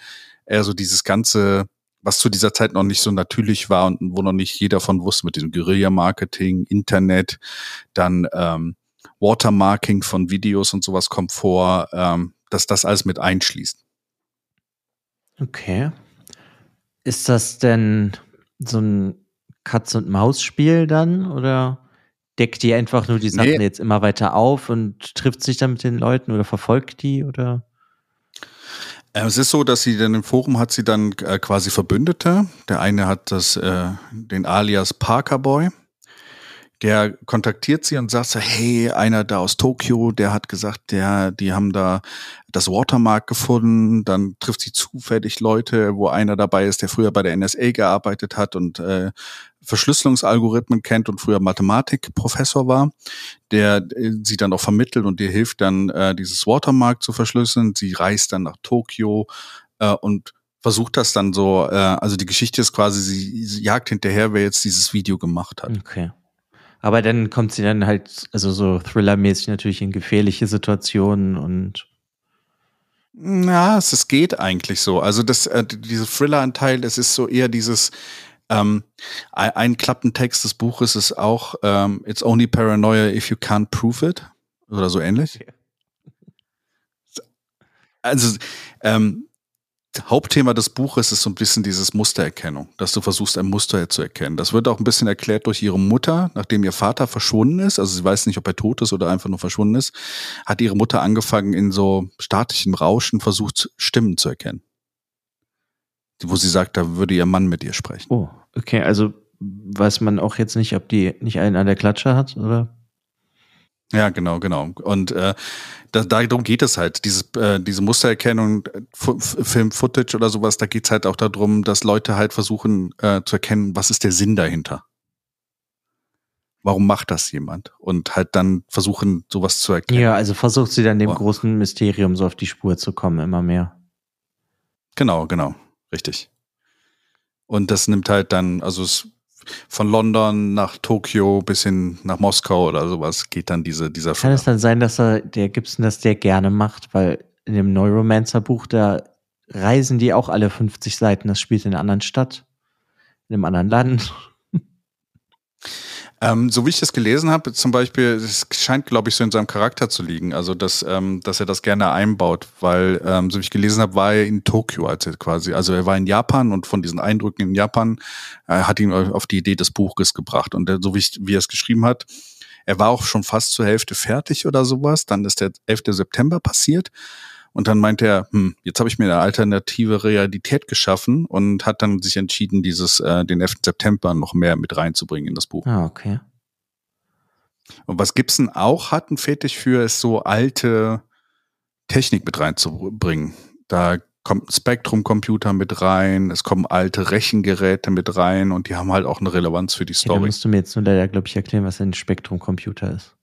er so dieses ganze, was zu dieser Zeit noch nicht so natürlich war und wo noch nicht jeder von wusste, mit diesem Guerilla-Marketing, Internet, dann ähm, Watermarking von Videos und sowas kommt vor, ähm, dass das alles mit einschließt. Okay. Ist das denn so ein Katz-und-Maus-Spiel dann oder? Deckt die einfach nur die Sachen nee. jetzt immer weiter auf und trifft sich dann mit den Leuten oder verfolgt die oder? Ähm, es ist so, dass sie dann im Forum hat sie dann äh, quasi Verbündete. Der eine hat das, äh, den Alias Parker Boy der kontaktiert sie und sagt so, hey, einer da aus Tokio, der hat gesagt, der, die haben da das Watermark gefunden, dann trifft sie zufällig Leute, wo einer dabei ist, der früher bei der NSA gearbeitet hat und äh, Verschlüsselungsalgorithmen kennt und früher Mathematikprofessor war, der äh, sie dann auch vermittelt und ihr hilft dann, äh, dieses Watermark zu verschlüsseln. Sie reist dann nach Tokio äh, und versucht das dann so, äh, also die Geschichte ist quasi, sie, sie jagt hinterher, wer jetzt dieses Video gemacht hat. Okay. Aber dann kommt sie dann halt, also so thrillermäßig natürlich in gefährliche Situationen und na, es, es geht eigentlich so. Also das, äh, diese Thriller-Anteil, es ist so eher dieses, ähm, ein Klappentext des Buches ist auch ähm, It's only paranoia if you can't prove it oder so ähnlich. Also ähm, Hauptthema des Buches ist so ein bisschen dieses Mustererkennung, dass du versuchst, ein Muster zu erkennen. Das wird auch ein bisschen erklärt durch ihre Mutter, nachdem ihr Vater verschwunden ist. Also sie weiß nicht, ob er tot ist oder einfach nur verschwunden ist. Hat ihre Mutter angefangen, in so statischen Rauschen versucht, Stimmen zu erkennen. Wo sie sagt, da würde ihr Mann mit ihr sprechen. Oh, okay. Also weiß man auch jetzt nicht, ob die nicht einen an der Klatsche hat, oder? Ja, genau, genau. Und äh, da, darum geht es halt. Dieses, äh, diese Mustererkennung, äh, Film-Footage oder sowas, da geht es halt auch darum, dass Leute halt versuchen äh, zu erkennen, was ist der Sinn dahinter. Warum macht das jemand? Und halt dann versuchen, sowas zu erkennen. Ja, also versucht sie dann dem oh. großen Mysterium so auf die Spur zu kommen, immer mehr. Genau, genau, richtig. Und das nimmt halt dann, also es von London nach Tokio bis hin nach Moskau oder sowas geht dann diese, dieser. Kann es dann sein, dass er, der Gibson das sehr gerne macht, weil in dem Neuromancer-Buch, da reisen die auch alle 50 Seiten. Das spielt in einer anderen Stadt, in einem anderen Land. Ähm, so wie ich das gelesen habe, zum Beispiel, es scheint, glaube ich, so in seinem Charakter zu liegen, also dass, ähm, dass er das gerne einbaut, weil, ähm, so wie ich gelesen habe, war er in Tokio, als er quasi, also er war in Japan und von diesen Eindrücken in Japan äh, hat ihn auf die Idee des Buches gebracht. Und äh, so wie, ich, wie er es geschrieben hat, er war auch schon fast zur Hälfte fertig oder sowas. Dann ist der 11. September passiert. Und dann meinte er, hm, jetzt habe ich mir eine alternative Realität geschaffen und hat dann sich entschieden, dieses, äh, den 11. September noch mehr mit reinzubringen in das Buch. Ah, okay. Und was Gibson auch hat, ein Fetisch für, ist so alte Technik mit reinzubringen. Da kommt ein Spektrum-Computer mit rein, es kommen alte Rechengeräte mit rein und die haben halt auch eine Relevanz für die Story. Ja, da musst du mir jetzt nur leider, glaube ich, erklären, was ein Spektrum-Computer ist.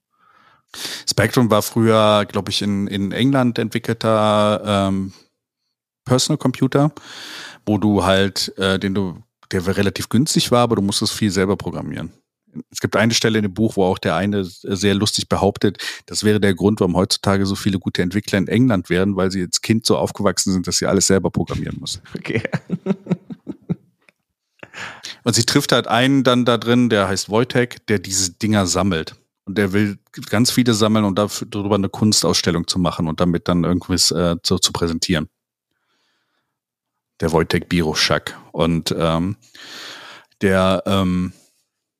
Spectrum war früher, glaube ich, in, in England entwickelter ähm, Personal Computer, wo du halt, äh, den du, der relativ günstig war, aber du musstest viel selber programmieren. Es gibt eine Stelle in dem Buch, wo auch der eine sehr lustig behauptet, das wäre der Grund, warum heutzutage so viele gute Entwickler in England wären, weil sie als Kind so aufgewachsen sind, dass sie alles selber programmieren müssen. Okay. Und sie trifft halt einen dann da drin, der heißt Wojtek, der diese Dinger sammelt. Und der will ganz viele sammeln und darüber eine Kunstausstellung zu machen und damit dann irgendwas äh, so zu präsentieren. Der Wojtek Biroschak. Und ähm, der ähm,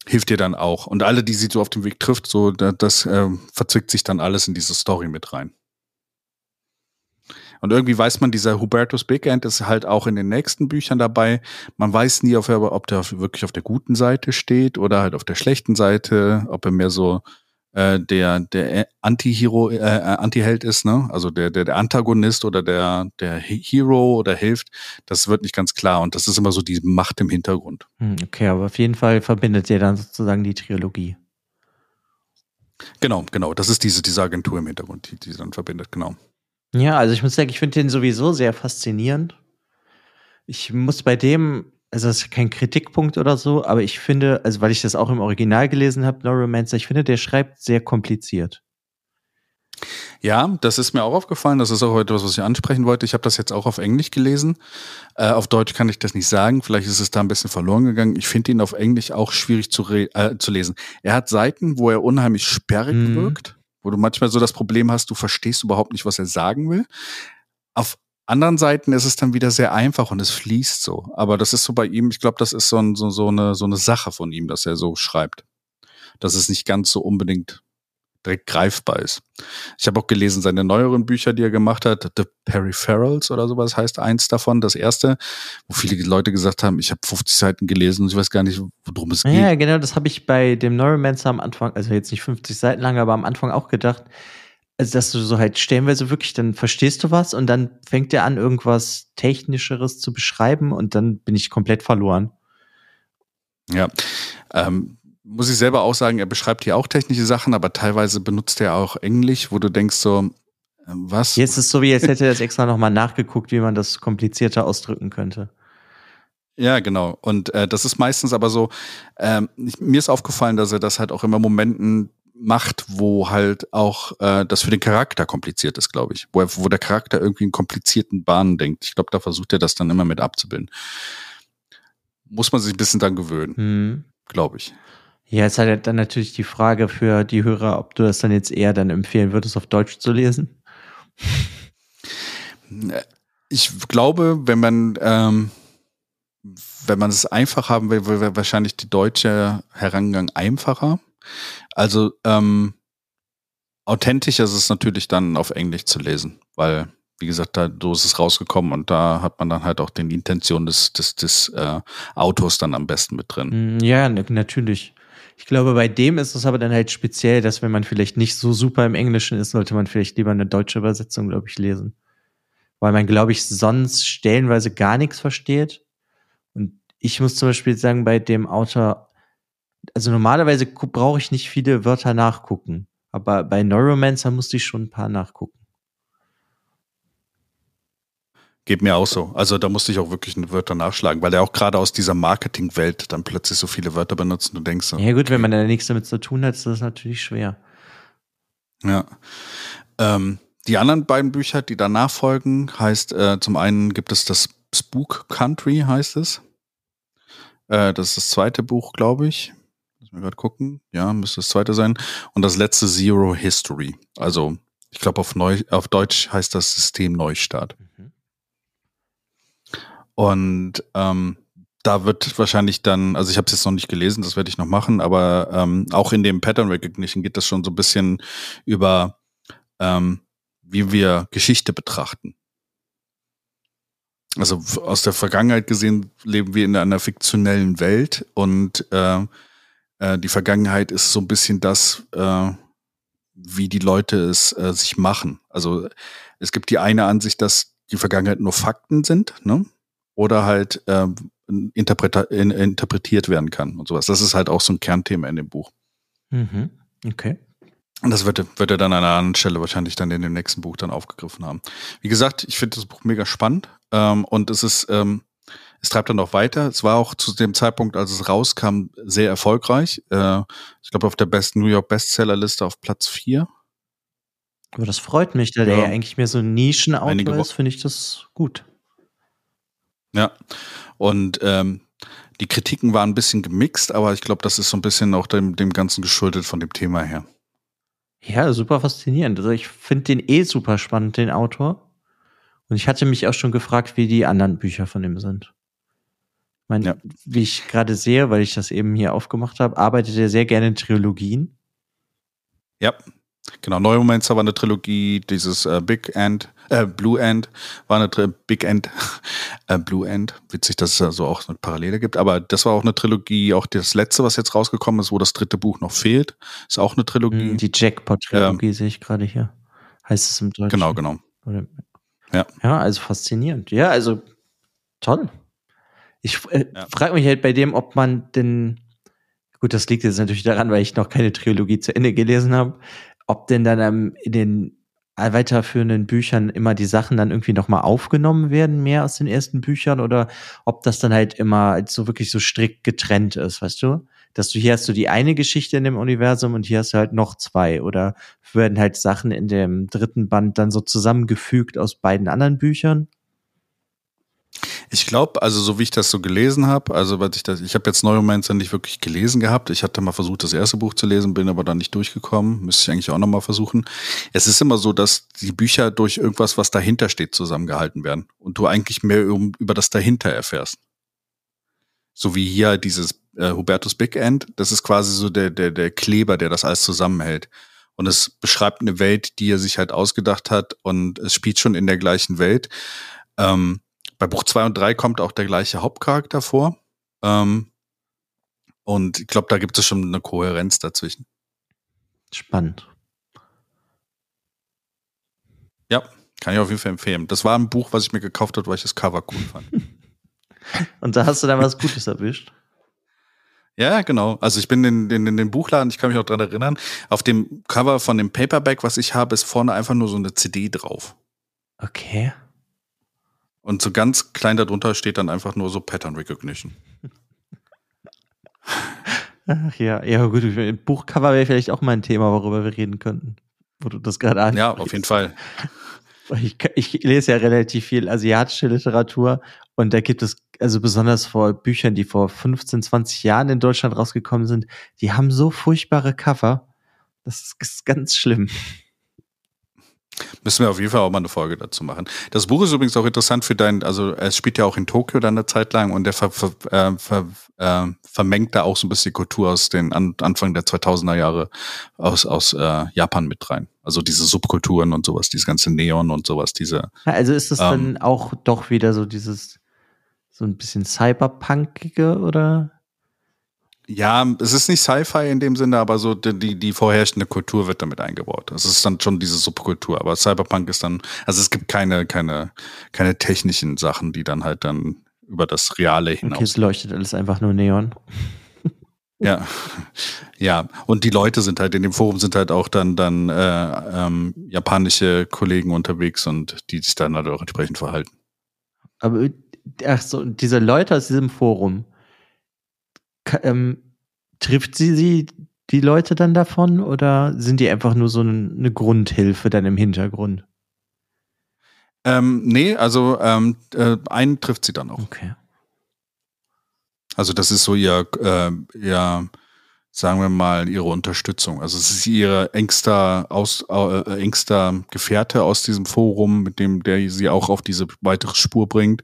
hilft dir dann auch. Und alle, die sie so auf dem Weg trifft, so das äh, verzwickt sich dann alles in diese Story mit rein. Und irgendwie weiß man, dieser Hubertus Big End ist halt auch in den nächsten Büchern dabei. Man weiß nie, ob er, ob der wirklich auf der guten Seite steht oder halt auf der schlechten Seite, ob er mehr so äh, der der Anti-Hero, äh, äh, Anti-Held ist, ne? Also der, der der Antagonist oder der der Hero oder hilft, das wird nicht ganz klar und das ist immer so die Macht im Hintergrund. Hm, okay, aber auf jeden Fall verbindet ihr dann sozusagen die Trilogie. Genau, genau. Das ist diese, diese Agentur im Hintergrund, die, die dann verbindet, genau. Ja, also ich muss sagen, ich finde den sowieso sehr faszinierend. Ich muss bei dem also das ist kein Kritikpunkt oder so, aber ich finde, also weil ich das auch im Original gelesen habe, Neuromancer, ich finde, der schreibt sehr kompliziert. Ja, das ist mir auch aufgefallen. Das ist auch etwas, was ich ansprechen wollte. Ich habe das jetzt auch auf Englisch gelesen. Äh, auf Deutsch kann ich das nicht sagen. Vielleicht ist es da ein bisschen verloren gegangen. Ich finde ihn auf Englisch auch schwierig zu, äh, zu lesen. Er hat Seiten, wo er unheimlich sperrig mhm. wirkt, wo du manchmal so das Problem hast, du verstehst überhaupt nicht, was er sagen will. Auf anderen Seiten ist es dann wieder sehr einfach und es fließt so. Aber das ist so bei ihm, ich glaube, das ist so, ein, so, so, eine, so eine Sache von ihm, dass er so schreibt. Dass es nicht ganz so unbedingt direkt greifbar ist. Ich habe auch gelesen, seine neueren Bücher, die er gemacht hat, The Peripherals oder sowas heißt eins davon, das erste, wo viele Leute gesagt haben, ich habe 50 Seiten gelesen und ich weiß gar nicht, worum es geht. Ja, genau, das habe ich bei dem Neuromancer am Anfang, also jetzt nicht 50 Seiten lang, aber am Anfang auch gedacht also dass du so halt stellenweise wirklich, dann verstehst du was und dann fängt er an, irgendwas Technischeres zu beschreiben und dann bin ich komplett verloren. Ja, ähm, muss ich selber auch sagen, er beschreibt hier auch technische Sachen, aber teilweise benutzt er auch Englisch, wo du denkst so, äh, was? Jetzt ist es so, wie jetzt hätte er das extra nochmal nachgeguckt, wie man das komplizierter ausdrücken könnte. Ja, genau. Und äh, das ist meistens aber so, ähm, ich, mir ist aufgefallen, dass er das halt auch immer Momenten macht, wo halt auch äh, das für den Charakter kompliziert ist, glaube ich. Wo, er, wo der Charakter irgendwie in komplizierten Bahnen denkt. Ich glaube, da versucht er das dann immer mit abzubilden. Muss man sich ein bisschen dann gewöhnen, hm. glaube ich. Ja, jetzt halt dann natürlich die Frage für die Hörer, ob du das dann jetzt eher dann empfehlen würdest, auf Deutsch zu lesen. ich glaube, wenn man, ähm, wenn man es einfach haben will, wäre wahrscheinlich die deutsche Herangang einfacher. Also ähm, authentisch ist es natürlich dann auf Englisch zu lesen, weil wie gesagt, da so ist es rausgekommen und da hat man dann halt auch den Intention des, des, des äh, Autors dann am besten mit drin. Mm, ja, natürlich. Ich glaube, bei dem ist es aber dann halt speziell, dass wenn man vielleicht nicht so super im Englischen ist, sollte man vielleicht lieber eine deutsche Übersetzung, glaube ich, lesen. Weil man, glaube ich, sonst stellenweise gar nichts versteht. Und ich muss zum Beispiel sagen, bei dem Autor, also normalerweise brauche ich nicht viele Wörter nachgucken. Aber bei Neuromancer musste ich schon ein paar nachgucken. Geht mir auch so. Also da musste ich auch wirklich Wörter nachschlagen, weil er auch gerade aus dieser Marketingwelt dann plötzlich so viele Wörter benutzt und du denkst so. Ja gut, wenn man da nichts damit zu tun hat, ist das natürlich schwer. Ja. Ähm, die anderen beiden Bücher, die danach folgen, heißt äh, zum einen gibt es das Spook Country, heißt es. Äh, das ist das zweite Buch, glaube ich. Lass mal gerade gucken. Ja, müsste das zweite sein. Und das letzte Zero History. Also ich glaube auf, auf Deutsch heißt das System Neustart. Mhm. Und ähm, da wird wahrscheinlich dann, also ich habe es jetzt noch nicht gelesen, das werde ich noch machen, aber ähm, auch in dem Pattern Recognition geht das schon so ein bisschen über, ähm, wie wir Geschichte betrachten. Also aus der Vergangenheit gesehen leben wir in einer fiktionellen Welt und äh, äh, die Vergangenheit ist so ein bisschen das, äh, wie die Leute es äh, sich machen. Also es gibt die eine Ansicht, dass die Vergangenheit nur Fakten sind, ne? Oder halt äh, interpretiert werden kann und sowas. Das ist halt auch so ein Kernthema in dem Buch. Mhm. Okay. Und das wird, wird er dann an einer anderen Stelle wahrscheinlich dann in dem nächsten Buch dann aufgegriffen haben. Wie gesagt, ich finde das Buch mega spannend ähm, und es ist, ähm, es treibt dann auch weiter. Es war auch zu dem Zeitpunkt, als es rauskam, sehr erfolgreich. Äh, ich glaube auf der Best New York Bestsellerliste auf Platz 4. Aber das freut mich, da ja. der ja eigentlich mehr so ein Nischenautor ist, finde ich das gut. Ja, und ähm, die Kritiken waren ein bisschen gemixt, aber ich glaube, das ist so ein bisschen auch dem, dem Ganzen geschuldet von dem Thema her. Ja, super faszinierend. Also ich finde den eh super spannend, den Autor. Und ich hatte mich auch schon gefragt, wie die anderen Bücher von ihm sind. Ich meine, ja. wie ich gerade sehe, weil ich das eben hier aufgemacht habe, arbeitet er sehr gerne in Trilogien. Ja, genau. Neue Momente war eine Trilogie, dieses äh, Big End äh, Blue End war eine Tri Big End, äh, Blue End. Witzig, dass es da so auch eine Parallele gibt. Aber das war auch eine Trilogie, auch das letzte, was jetzt rausgekommen ist, wo das dritte Buch noch fehlt, ist auch eine Trilogie. Hm, die Jackpot-Trilogie ähm, sehe ich gerade hier. Heißt es im Deutschen? Genau, genau. Oder, ja. Ja, also faszinierend. Ja, also toll. Ich äh, ja. frage mich halt bei dem, ob man denn, gut, das liegt jetzt natürlich daran, weil ich noch keine Trilogie zu Ende gelesen habe, ob denn dann in den weiterführenden Büchern immer die Sachen dann irgendwie nochmal aufgenommen werden, mehr aus den ersten Büchern, oder ob das dann halt immer so wirklich so strikt getrennt ist, weißt du? Dass du hier hast du die eine Geschichte in dem Universum und hier hast du halt noch zwei, oder werden halt Sachen in dem dritten Band dann so zusammengefügt aus beiden anderen Büchern? Ich glaube, also so wie ich das so gelesen habe, also was ich das, ich habe jetzt Neuromancer nicht wirklich gelesen gehabt. Ich hatte mal versucht, das erste Buch zu lesen, bin aber dann nicht durchgekommen. Müsste ich eigentlich auch nochmal versuchen. Es ist immer so, dass die Bücher durch irgendwas, was dahinter steht, zusammengehalten werden und du eigentlich mehr über das dahinter erfährst. So wie hier dieses äh, Hubertus Big End, das ist quasi so der, der, der Kleber, der das alles zusammenhält. Und es beschreibt eine Welt, die er sich halt ausgedacht hat und es spielt schon in der gleichen Welt. Ähm, bei Buch 2 und 3 kommt auch der gleiche Hauptcharakter vor. Ähm, und ich glaube, da gibt es schon eine Kohärenz dazwischen. Spannend. Ja, kann ich auf jeden Fall empfehlen. Das war ein Buch, was ich mir gekauft habe, weil ich das Cover cool fand. und da hast du dann was Gutes erwischt. Ja, genau. Also ich bin in, in, in den Buchladen, ich kann mich auch dran erinnern, auf dem Cover von dem Paperback, was ich habe, ist vorne einfach nur so eine CD drauf. Okay. Und so ganz klein darunter steht dann einfach nur so Pattern Recognition. Ach ja, ja gut, Buchcover wäre vielleicht auch mal ein Thema, worüber wir reden könnten, wo du das gerade ansprichst. Ja, auf jeden Fall. Ich, ich, lese ja relativ viel asiatische Literatur und da gibt es, also besonders vor Büchern, die vor 15, 20 Jahren in Deutschland rausgekommen sind, die haben so furchtbare Cover. Das ist ganz schlimm. Müssen wir auf jeden Fall auch mal eine Folge dazu machen. Das Buch ist übrigens auch interessant für dein, also es spielt ja auch in Tokio dann eine Zeit lang und der ver, ver, äh, ver, äh, vermengt da auch so ein bisschen Kultur aus den An Anfang der 2000er Jahre aus, aus äh, Japan mit rein. Also diese Subkulturen und sowas, dieses ganze Neon und sowas, diese. Also ist das ähm, dann auch doch wieder so dieses, so ein bisschen Cyberpunkige oder? Ja, es ist nicht Sci-Fi in dem Sinne, aber so die, die vorherrschende Kultur wird damit eingebaut. Es ist dann schon diese Subkultur, aber Cyberpunk ist dann, also es gibt keine, keine, keine technischen Sachen, die dann halt dann über das Reale hinaus. Okay, es leuchtet alles einfach nur Neon. Ja, ja. Und die Leute sind halt in dem Forum sind halt auch dann dann äh, ähm, japanische Kollegen unterwegs und die sich dann halt auch entsprechend verhalten. Aber ach so, diese Leute aus diesem Forum, ähm, trifft sie sie die Leute dann davon oder sind die einfach nur so eine Grundhilfe dann im Hintergrund? Ähm, nee, also ähm, äh, einen trifft sie dann auch. Okay. Also das ist so ihr, äh, ihr sagen wir mal, ihre Unterstützung. Also es ist ihre engster, aus, äh, engster Gefährte aus diesem Forum, mit dem der sie auch auf diese weitere Spur bringt.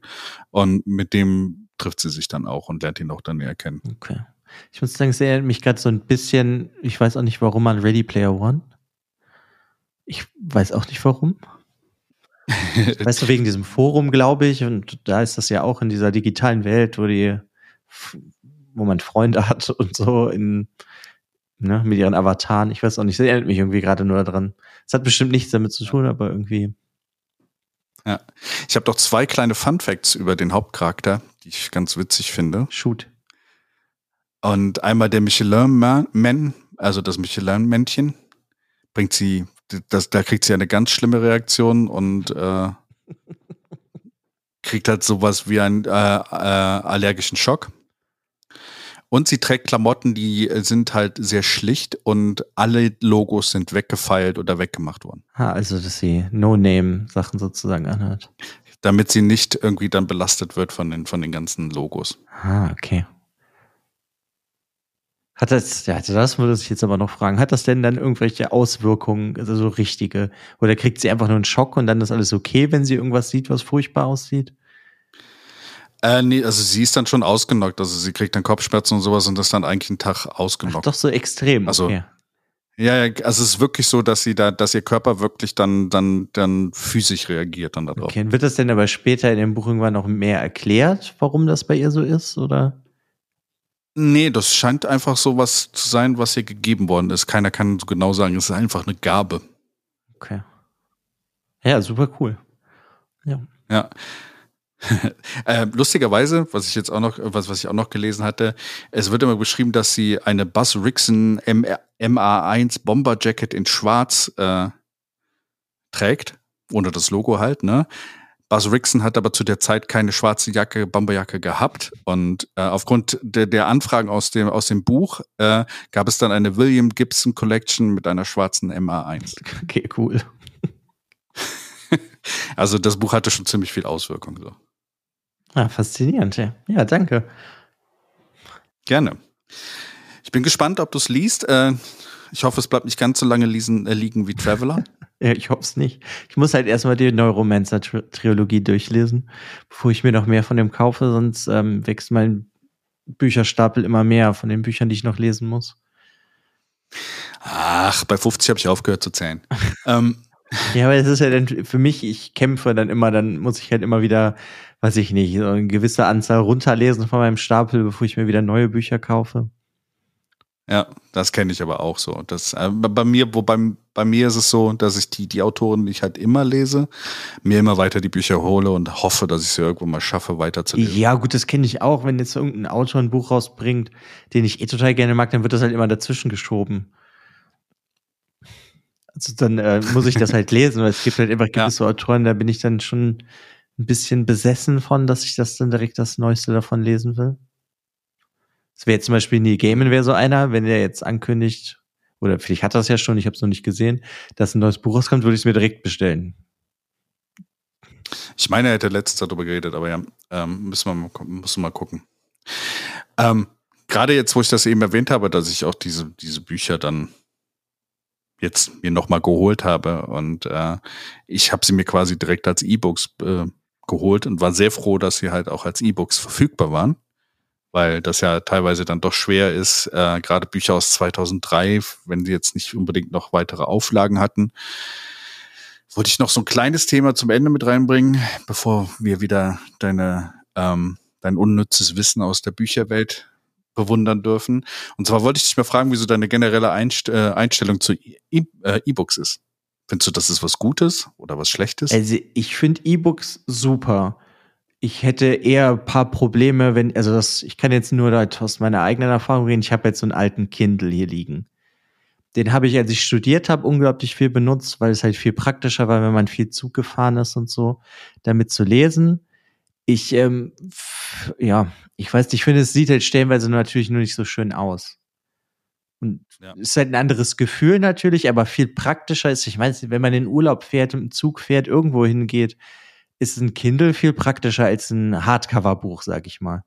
Und mit dem trifft sie sich dann auch und lernt ihn auch dann näher kennen. Okay. Ich muss sagen, es erinnert mich gerade so ein bisschen, ich weiß auch nicht warum, an Ready Player One. Ich weiß auch nicht warum. weißt du, wegen diesem Forum, glaube ich, und da ist das ja auch in dieser digitalen Welt, wo die, wo man Freunde hat und so in, ne, mit ihren Avataren. Ich weiß auch nicht, das erinnert mich irgendwie gerade nur daran. Es hat bestimmt nichts damit zu tun, aber irgendwie. Ja. Ich habe doch zwei kleine Fun Facts über den Hauptcharakter, die ich ganz witzig finde. Shoot. Und einmal der Michelin-Man, also das Michelin-Männchen, bringt sie, das, da kriegt sie eine ganz schlimme Reaktion und äh, kriegt halt sowas wie einen äh, äh, allergischen Schock. Und sie trägt Klamotten, die sind halt sehr schlicht und alle Logos sind weggefeilt oder weggemacht worden. Ah, also dass sie No-Name-Sachen sozusagen anhat. Damit sie nicht irgendwie dann belastet wird von den, von den ganzen Logos. Ah, okay. Hat das, ja, das würde ich jetzt aber noch fragen. Hat das denn dann irgendwelche Auswirkungen, also so richtige? Oder kriegt sie einfach nur einen Schock und dann ist alles okay, wenn sie irgendwas sieht, was furchtbar aussieht? Äh, nee, also sie ist dann schon ausgenockt. Also sie kriegt dann Kopfschmerzen und sowas und ist dann eigentlich einen Tag ausgenockt. Ach, doch so extrem. Also, okay. Ja, ja, also es ist wirklich so, dass sie da, dass ihr Körper wirklich dann, dann, dann physisch reagiert dann darauf. Okay, und wird das denn aber später in dem Buch irgendwann noch mehr erklärt, warum das bei ihr so ist, oder? Nee, das scheint einfach so was zu sein, was ihr gegeben worden ist. Keiner kann so genau sagen, es ist einfach eine Gabe. Okay. Ja, super cool. Ja. Ja. äh, lustigerweise, was ich jetzt auch noch, was, was ich auch noch gelesen hatte, es wird immer beschrieben, dass sie eine Buzz Rixon MA1 Bomber Jacket in Schwarz äh, trägt, ohne das Logo halt, ne? Buzz Rickson hat aber zu der Zeit keine schwarze Jacke, Bomberjacke gehabt. Und äh, aufgrund der, der Anfragen aus dem, aus dem Buch äh, gab es dann eine William Gibson Collection mit einer schwarzen MA1. Okay, cool. also das Buch hatte schon ziemlich viel Auswirkung. So. Ah, faszinierend, ja. Ja, danke. Gerne. Ich bin gespannt, ob du es liest. Äh, ich hoffe, es bleibt nicht ganz so lange liegen, äh, liegen wie Traveler. Ja, ich hoffe es nicht. Ich muss halt erstmal die Neuromancer-Trilogie durchlesen, bevor ich mir noch mehr von dem kaufe, sonst ähm, wächst mein Bücherstapel immer mehr von den Büchern, die ich noch lesen muss. Ach, bei 50 habe ich aufgehört zu zählen. ähm. Ja, aber es ist ja dann für mich, ich kämpfe dann immer, dann muss ich halt immer wieder, weiß ich nicht, so eine gewisse Anzahl runterlesen von meinem Stapel, bevor ich mir wieder neue Bücher kaufe. Ja, das kenne ich aber auch so. Das, äh, bei mir, wobei bei mir ist es so, dass ich die, die Autoren, die ich halt immer lese, mir immer weiter die Bücher hole und hoffe, dass ich sie irgendwo mal schaffe, weiterzulesen. Ja, gut, das kenne ich auch. Wenn jetzt irgendein Autor ein Buch rausbringt, den ich eh total gerne mag, dann wird das halt immer dazwischen geschoben. Also dann äh, muss ich das halt lesen, weil es gibt halt immer gewisse ja. Autoren, da bin ich dann schon ein bisschen besessen von, dass ich das dann direkt das Neueste davon lesen will. Es wäre zum Beispiel Neil Gaiman wäre so einer, wenn er jetzt ankündigt, oder vielleicht hat er es ja schon, ich habe es noch nicht gesehen, dass ein neues Buch rauskommt, würde ich es mir direkt bestellen. Ich meine, er hätte letztes darüber geredet, aber ja, ähm, müssen, wir mal, müssen wir mal gucken. Ähm, Gerade jetzt, wo ich das eben erwähnt habe, dass ich auch diese, diese Bücher dann jetzt mir nochmal geholt habe. Und äh, ich habe sie mir quasi direkt als E-Books äh, geholt und war sehr froh, dass sie halt auch als E-Books verfügbar waren, weil das ja teilweise dann doch schwer ist, äh, gerade Bücher aus 2003, wenn sie jetzt nicht unbedingt noch weitere Auflagen hatten. Wollte ich noch so ein kleines Thema zum Ende mit reinbringen, bevor wir wieder deine ähm, dein unnützes Wissen aus der Bücherwelt bewundern dürfen. Und zwar wollte ich dich mal fragen, wieso deine generelle Einst äh, Einstellung zu äh, E-Books e ist. Findest du, das ist was Gutes oder was Schlechtes? Also ich finde E-Books super. Ich hätte eher ein paar Probleme, wenn, also das, ich kann jetzt nur aus meiner eigenen Erfahrung reden. Ich habe jetzt so einen alten Kindle hier liegen. Den habe ich, als ich studiert habe, unglaublich viel benutzt, weil es halt viel praktischer war, wenn man viel Zug gefahren ist und so, damit zu lesen. Ich, ähm, ja, ich weiß nicht, ich finde, es sieht halt stellenweise natürlich nur nicht so schön aus. Und ja. ist halt ein anderes Gefühl natürlich, aber viel praktischer ist, ich meine, wenn man in Urlaub fährt, im Zug fährt, irgendwo hingeht, ist ein Kindle viel praktischer als ein Hardcover-Buch, sag ich mal.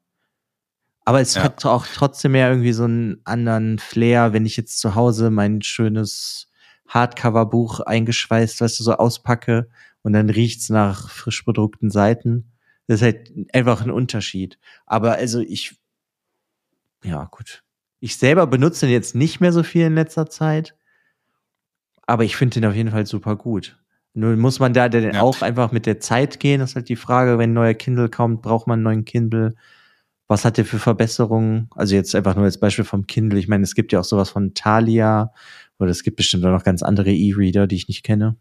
Aber es ja. hat auch trotzdem mehr irgendwie so einen anderen Flair, wenn ich jetzt zu Hause mein schönes Hardcover-Buch eingeschweißt, weißt du, so auspacke und dann riecht's nach frisch bedruckten Seiten. Das ist halt einfach ein Unterschied. Aber also ich, ja, gut. Ich selber benutze den jetzt nicht mehr so viel in letzter Zeit. Aber ich finde den auf jeden Fall super gut. Nur muss man da denn ja. auch einfach mit der Zeit gehen. Das ist halt die Frage, wenn ein neuer Kindle kommt, braucht man einen neuen Kindle? Was hat der für Verbesserungen? Also jetzt einfach nur als Beispiel vom Kindle. Ich meine, es gibt ja auch sowas von Thalia oder es gibt bestimmt auch noch ganz andere E-Reader, die ich nicht kenne.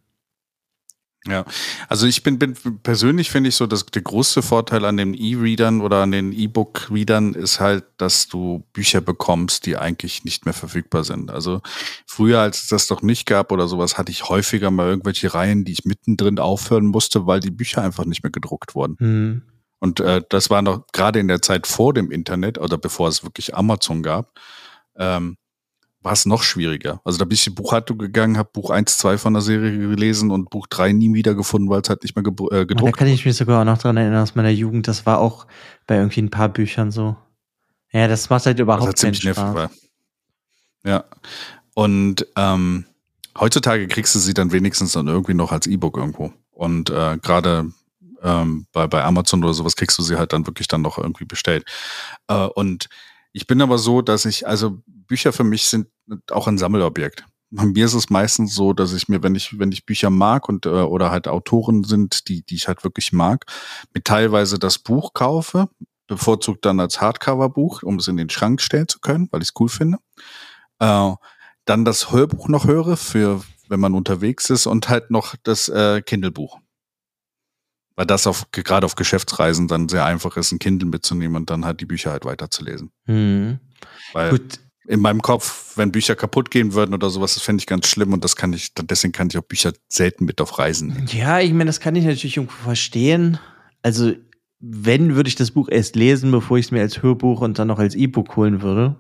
Ja, also ich bin, bin persönlich finde ich so, dass der größte Vorteil an den E-Readern oder an den E-Book-Readern ist halt, dass du Bücher bekommst, die eigentlich nicht mehr verfügbar sind. Also früher, als es das noch nicht gab oder sowas, hatte ich häufiger mal irgendwelche Reihen, die ich mittendrin aufhören musste, weil die Bücher einfach nicht mehr gedruckt wurden. Mhm. Und äh, das war noch gerade in der Zeit vor dem Internet oder bevor es wirklich Amazon gab. Ähm, war es noch schwieriger. Also da bin ich in Buchhaltung gegangen, habe Buch 1, 2 von der Serie gelesen und Buch 3 nie wiedergefunden, weil es halt nicht mehr äh, gedruckt Da kann ich mich sogar auch noch dran erinnern aus meiner Jugend. Das war auch bei irgendwie ein paar Büchern so. Ja, das macht halt überhaupt das keinen Spaß. War. Ja. Und ähm, heutzutage kriegst du sie dann wenigstens dann irgendwie noch als E-Book irgendwo. Und äh, gerade ähm, bei, bei Amazon oder sowas kriegst du sie halt dann wirklich dann noch irgendwie bestellt. Äh, und ich bin aber so, dass ich, also Bücher für mich sind auch ein Sammelobjekt. Bei mir ist es meistens so, dass ich mir, wenn ich, wenn ich Bücher mag und äh, oder halt Autoren sind, die, die ich halt wirklich mag, mir teilweise das Buch kaufe, bevorzugt dann als Hardcover-Buch, um es in den Schrank stellen zu können, weil ich es cool finde. Äh, dann das Hörbuch noch höre, für wenn man unterwegs ist, und halt noch das äh, Kindle-Buch. Weil das auf, gerade auf Geschäftsreisen dann sehr einfach ist, ein Kindle mitzunehmen und dann halt die Bücher halt weiterzulesen. Mhm. Weil Gut in meinem Kopf, wenn Bücher kaputt gehen würden oder sowas, das fände ich ganz schlimm und das kann ich, deswegen kann ich auch Bücher selten mit auf Reisen nehmen. Ja, ich meine, das kann ich natürlich irgendwo verstehen. Also, wenn, würde ich das Buch erst lesen, bevor ich es mir als Hörbuch und dann noch als E-Book holen würde.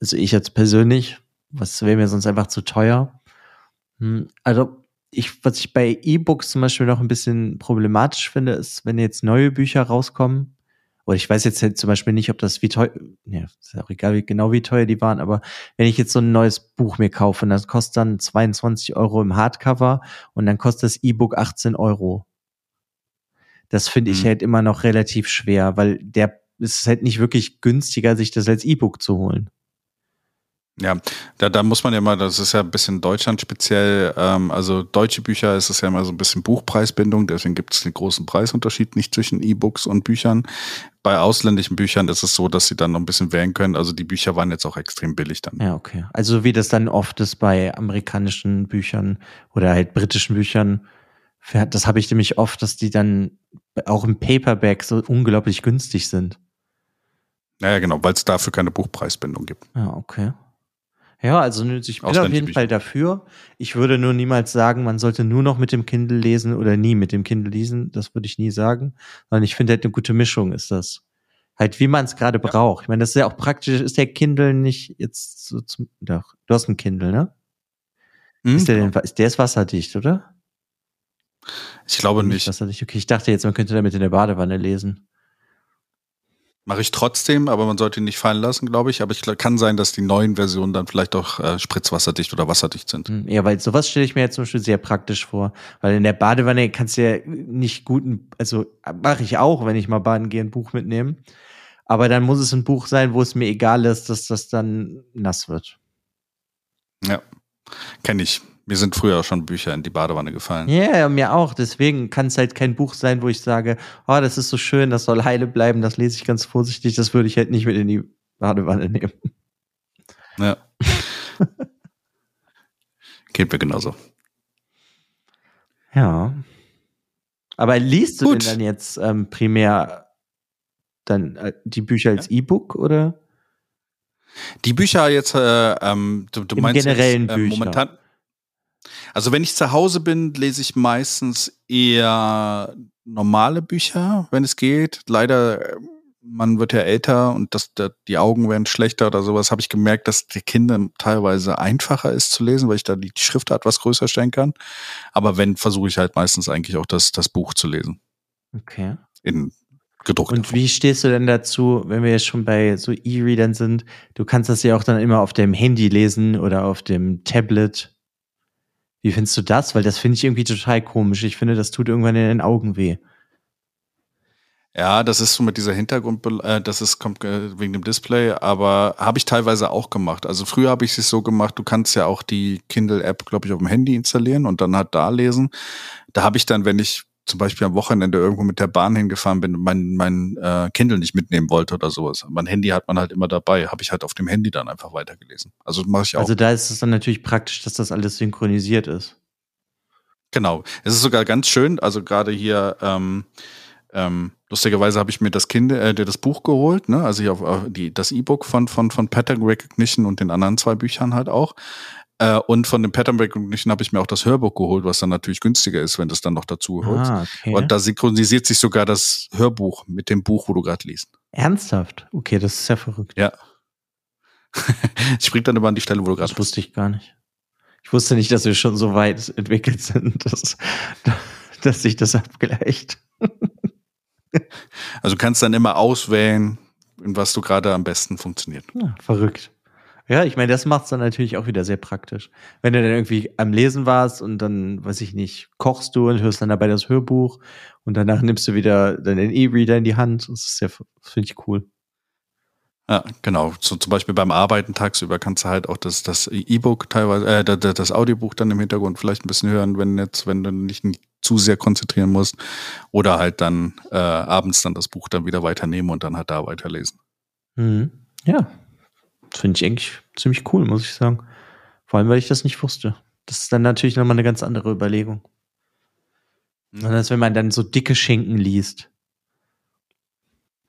Also ich jetzt persönlich, was wäre mir sonst einfach zu teuer. Hm, also, ich, was ich bei E-Books zum Beispiel noch ein bisschen problematisch finde, ist, wenn jetzt neue Bücher rauskommen, oder ich weiß jetzt halt zum Beispiel nicht, ob das wie teuer, ja, ist auch egal, wie, genau wie teuer die waren, aber wenn ich jetzt so ein neues Buch mir kaufe, und das kostet dann 22 Euro im Hardcover und dann kostet das E-Book 18 Euro. Das finde ich mhm. halt immer noch relativ schwer, weil der ist halt nicht wirklich günstiger, sich das als E-Book zu holen. Ja, da, da muss man ja mal, das ist ja ein bisschen Deutschland speziell, ähm, also deutsche Bücher ist es ja immer so ein bisschen Buchpreisbindung, deswegen gibt es den großen Preisunterschied nicht zwischen E-Books und Büchern. Bei ausländischen Büchern ist es so, dass sie dann noch ein bisschen wählen können. Also die Bücher waren jetzt auch extrem billig dann. Ja, okay. Also wie das dann oft ist bei amerikanischen Büchern oder halt britischen Büchern, das habe ich nämlich oft, dass die dann auch im Paperback so unglaublich günstig sind. Naja, genau, weil es dafür keine Buchpreisbindung gibt. Ja, okay. Ja, also ich bin auf jeden Fall dafür. Ich würde nur niemals sagen, man sollte nur noch mit dem Kindle lesen oder nie mit dem Kindle lesen. Das würde ich nie sagen. Sondern ich finde halt eine gute Mischung ist das. Halt, wie man es gerade ja. braucht. Ich meine, das ist ja auch praktisch. Ist der Kindle nicht jetzt so zum, doch, du hast einen Kindle, ne? Mhm, ist der denn, ist der ist wasserdicht, oder? Ich glaube nicht. Wasserdicht. Okay, ich dachte jetzt, man könnte damit in der Badewanne lesen. Mache ich trotzdem, aber man sollte ihn nicht fallen lassen, glaube ich. Aber ich kann sein, dass die neuen Versionen dann vielleicht auch äh, spritzwasserdicht oder wasserdicht sind. Hm, Ja, weil sowas stelle ich mir jetzt zum Beispiel sehr praktisch vor. Weil in der Badewanne kannst du ja nicht guten, also mache ich auch, wenn ich mal baden gehe, ein Buch mitnehmen. Aber dann muss es ein Buch sein, wo es mir egal ist, dass das dann nass wird. Ja, kenne ich. Mir sind früher schon Bücher in die Badewanne gefallen. Ja, yeah, mir auch. Deswegen kann es halt kein Buch sein, wo ich sage, oh, das ist so schön, das soll heile bleiben, das lese ich ganz vorsichtig, das würde ich halt nicht mit in die Badewanne nehmen. Ja. Geht mir genauso. Ja. Aber liest du Gut. denn dann jetzt ähm, primär dann äh, die Bücher als E-Book oder? Die Bücher jetzt, äh, ähm, du, du Im meinst generellen jetzt, äh, Bücher. Also wenn ich zu Hause bin, lese ich meistens eher normale Bücher, wenn es geht. Leider, äh, man wird ja älter und das, da, die Augen werden schlechter oder sowas. Habe ich gemerkt, dass die Kinder teilweise einfacher ist zu lesen, weil ich da die Schriftart was größer stellen kann. Aber wenn, versuche ich halt meistens eigentlich auch das, das Buch zu lesen. Okay. In gedruckter Und wie stehst du denn dazu, wenn wir jetzt schon bei so E-Readern sind? Du kannst das ja auch dann immer auf dem Handy lesen oder auf dem Tablet. Wie findest du das? Weil das finde ich irgendwie total komisch. Ich finde, das tut irgendwann in den Augen weh. Ja, das ist so mit dieser Hintergrund, äh, das ist kommt äh, wegen dem Display, aber habe ich teilweise auch gemacht. Also früher habe ich es so gemacht, du kannst ja auch die Kindle-App, glaube ich, auf dem Handy installieren und dann halt da lesen. Da habe ich dann, wenn ich zum Beispiel am Wochenende irgendwo mit der Bahn hingefahren bin und mein, mein äh, Kindle nicht mitnehmen wollte oder sowas. Mein Handy hat man halt immer dabei, habe ich halt auf dem Handy dann einfach weitergelesen. Also mache ich auch. Also da ist es dann natürlich praktisch, dass das alles synchronisiert ist. Genau. Es ist sogar ganz schön, also gerade hier, ähm, ähm, lustigerweise habe ich mir das Kind, äh, das Buch geholt, ne? Also hier auf, auf die, das E-Book von, von, von Pattern Recognition und den anderen zwei Büchern halt auch. Äh, und von dem Pattern Recognition habe ich mir auch das Hörbuch geholt, was dann natürlich günstiger ist, wenn du es dann noch dazu holst. Ah, okay. Und da synchronisiert sich sogar das Hörbuch mit dem Buch, wo du gerade liest. Ernsthaft? Okay, das ist ja verrückt. Ja. ich spring dann immer an die Stelle, wo du gerade Das wusste ich gar nicht. Ich wusste nicht, dass wir schon so weit entwickelt sind, dass, dass sich das abgleicht. Also du kannst dann immer auswählen, in was du gerade am besten funktioniert. Ja, verrückt. Ja, ich meine, das macht es dann natürlich auch wieder sehr praktisch. Wenn du dann irgendwie am Lesen warst und dann, weiß ich nicht, kochst du und hörst dann dabei das Hörbuch und danach nimmst du wieder deinen E-Reader in die Hand. Das ist ja, finde ich cool. Ja, genau. So zum Beispiel beim Arbeiten tagsüber kannst du halt auch das, das E-Book teilweise, äh, das, das Audiobuch dann im Hintergrund vielleicht ein bisschen hören, wenn jetzt, wenn du nicht zu sehr konzentrieren musst. Oder halt dann äh, abends dann das Buch dann wieder weiternehmen und dann halt da weiterlesen. Mhm. Ja, finde ich eigentlich ziemlich cool, muss ich sagen. Vor allem, weil ich das nicht wusste. Das ist dann natürlich nochmal eine ganz andere Überlegung. Anders, wenn man dann so dicke Schinken liest.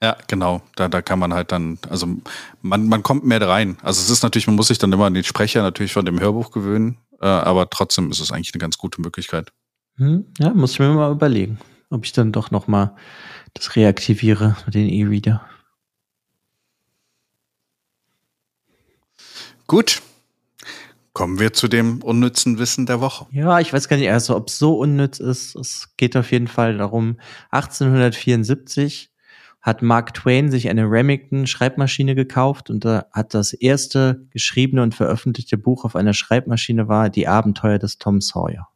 Ja, genau. Da, da kann man halt dann, also man, man kommt mehr rein. Also es ist natürlich, man muss sich dann immer an den Sprecher natürlich von dem Hörbuch gewöhnen, äh, aber trotzdem ist es eigentlich eine ganz gute Möglichkeit. Hm? Ja, muss ich mir mal überlegen, ob ich dann doch noch mal das reaktiviere mit den E-Reader. Gut. Kommen wir zu dem unnützen Wissen der Woche. Ja, ich weiß gar nicht, also ob es so unnütz ist. Es geht auf jeden Fall darum, 1874 hat Mark Twain sich eine Remington Schreibmaschine gekauft und hat das erste geschriebene und veröffentlichte Buch auf einer Schreibmaschine war Die Abenteuer des Tom Sawyer.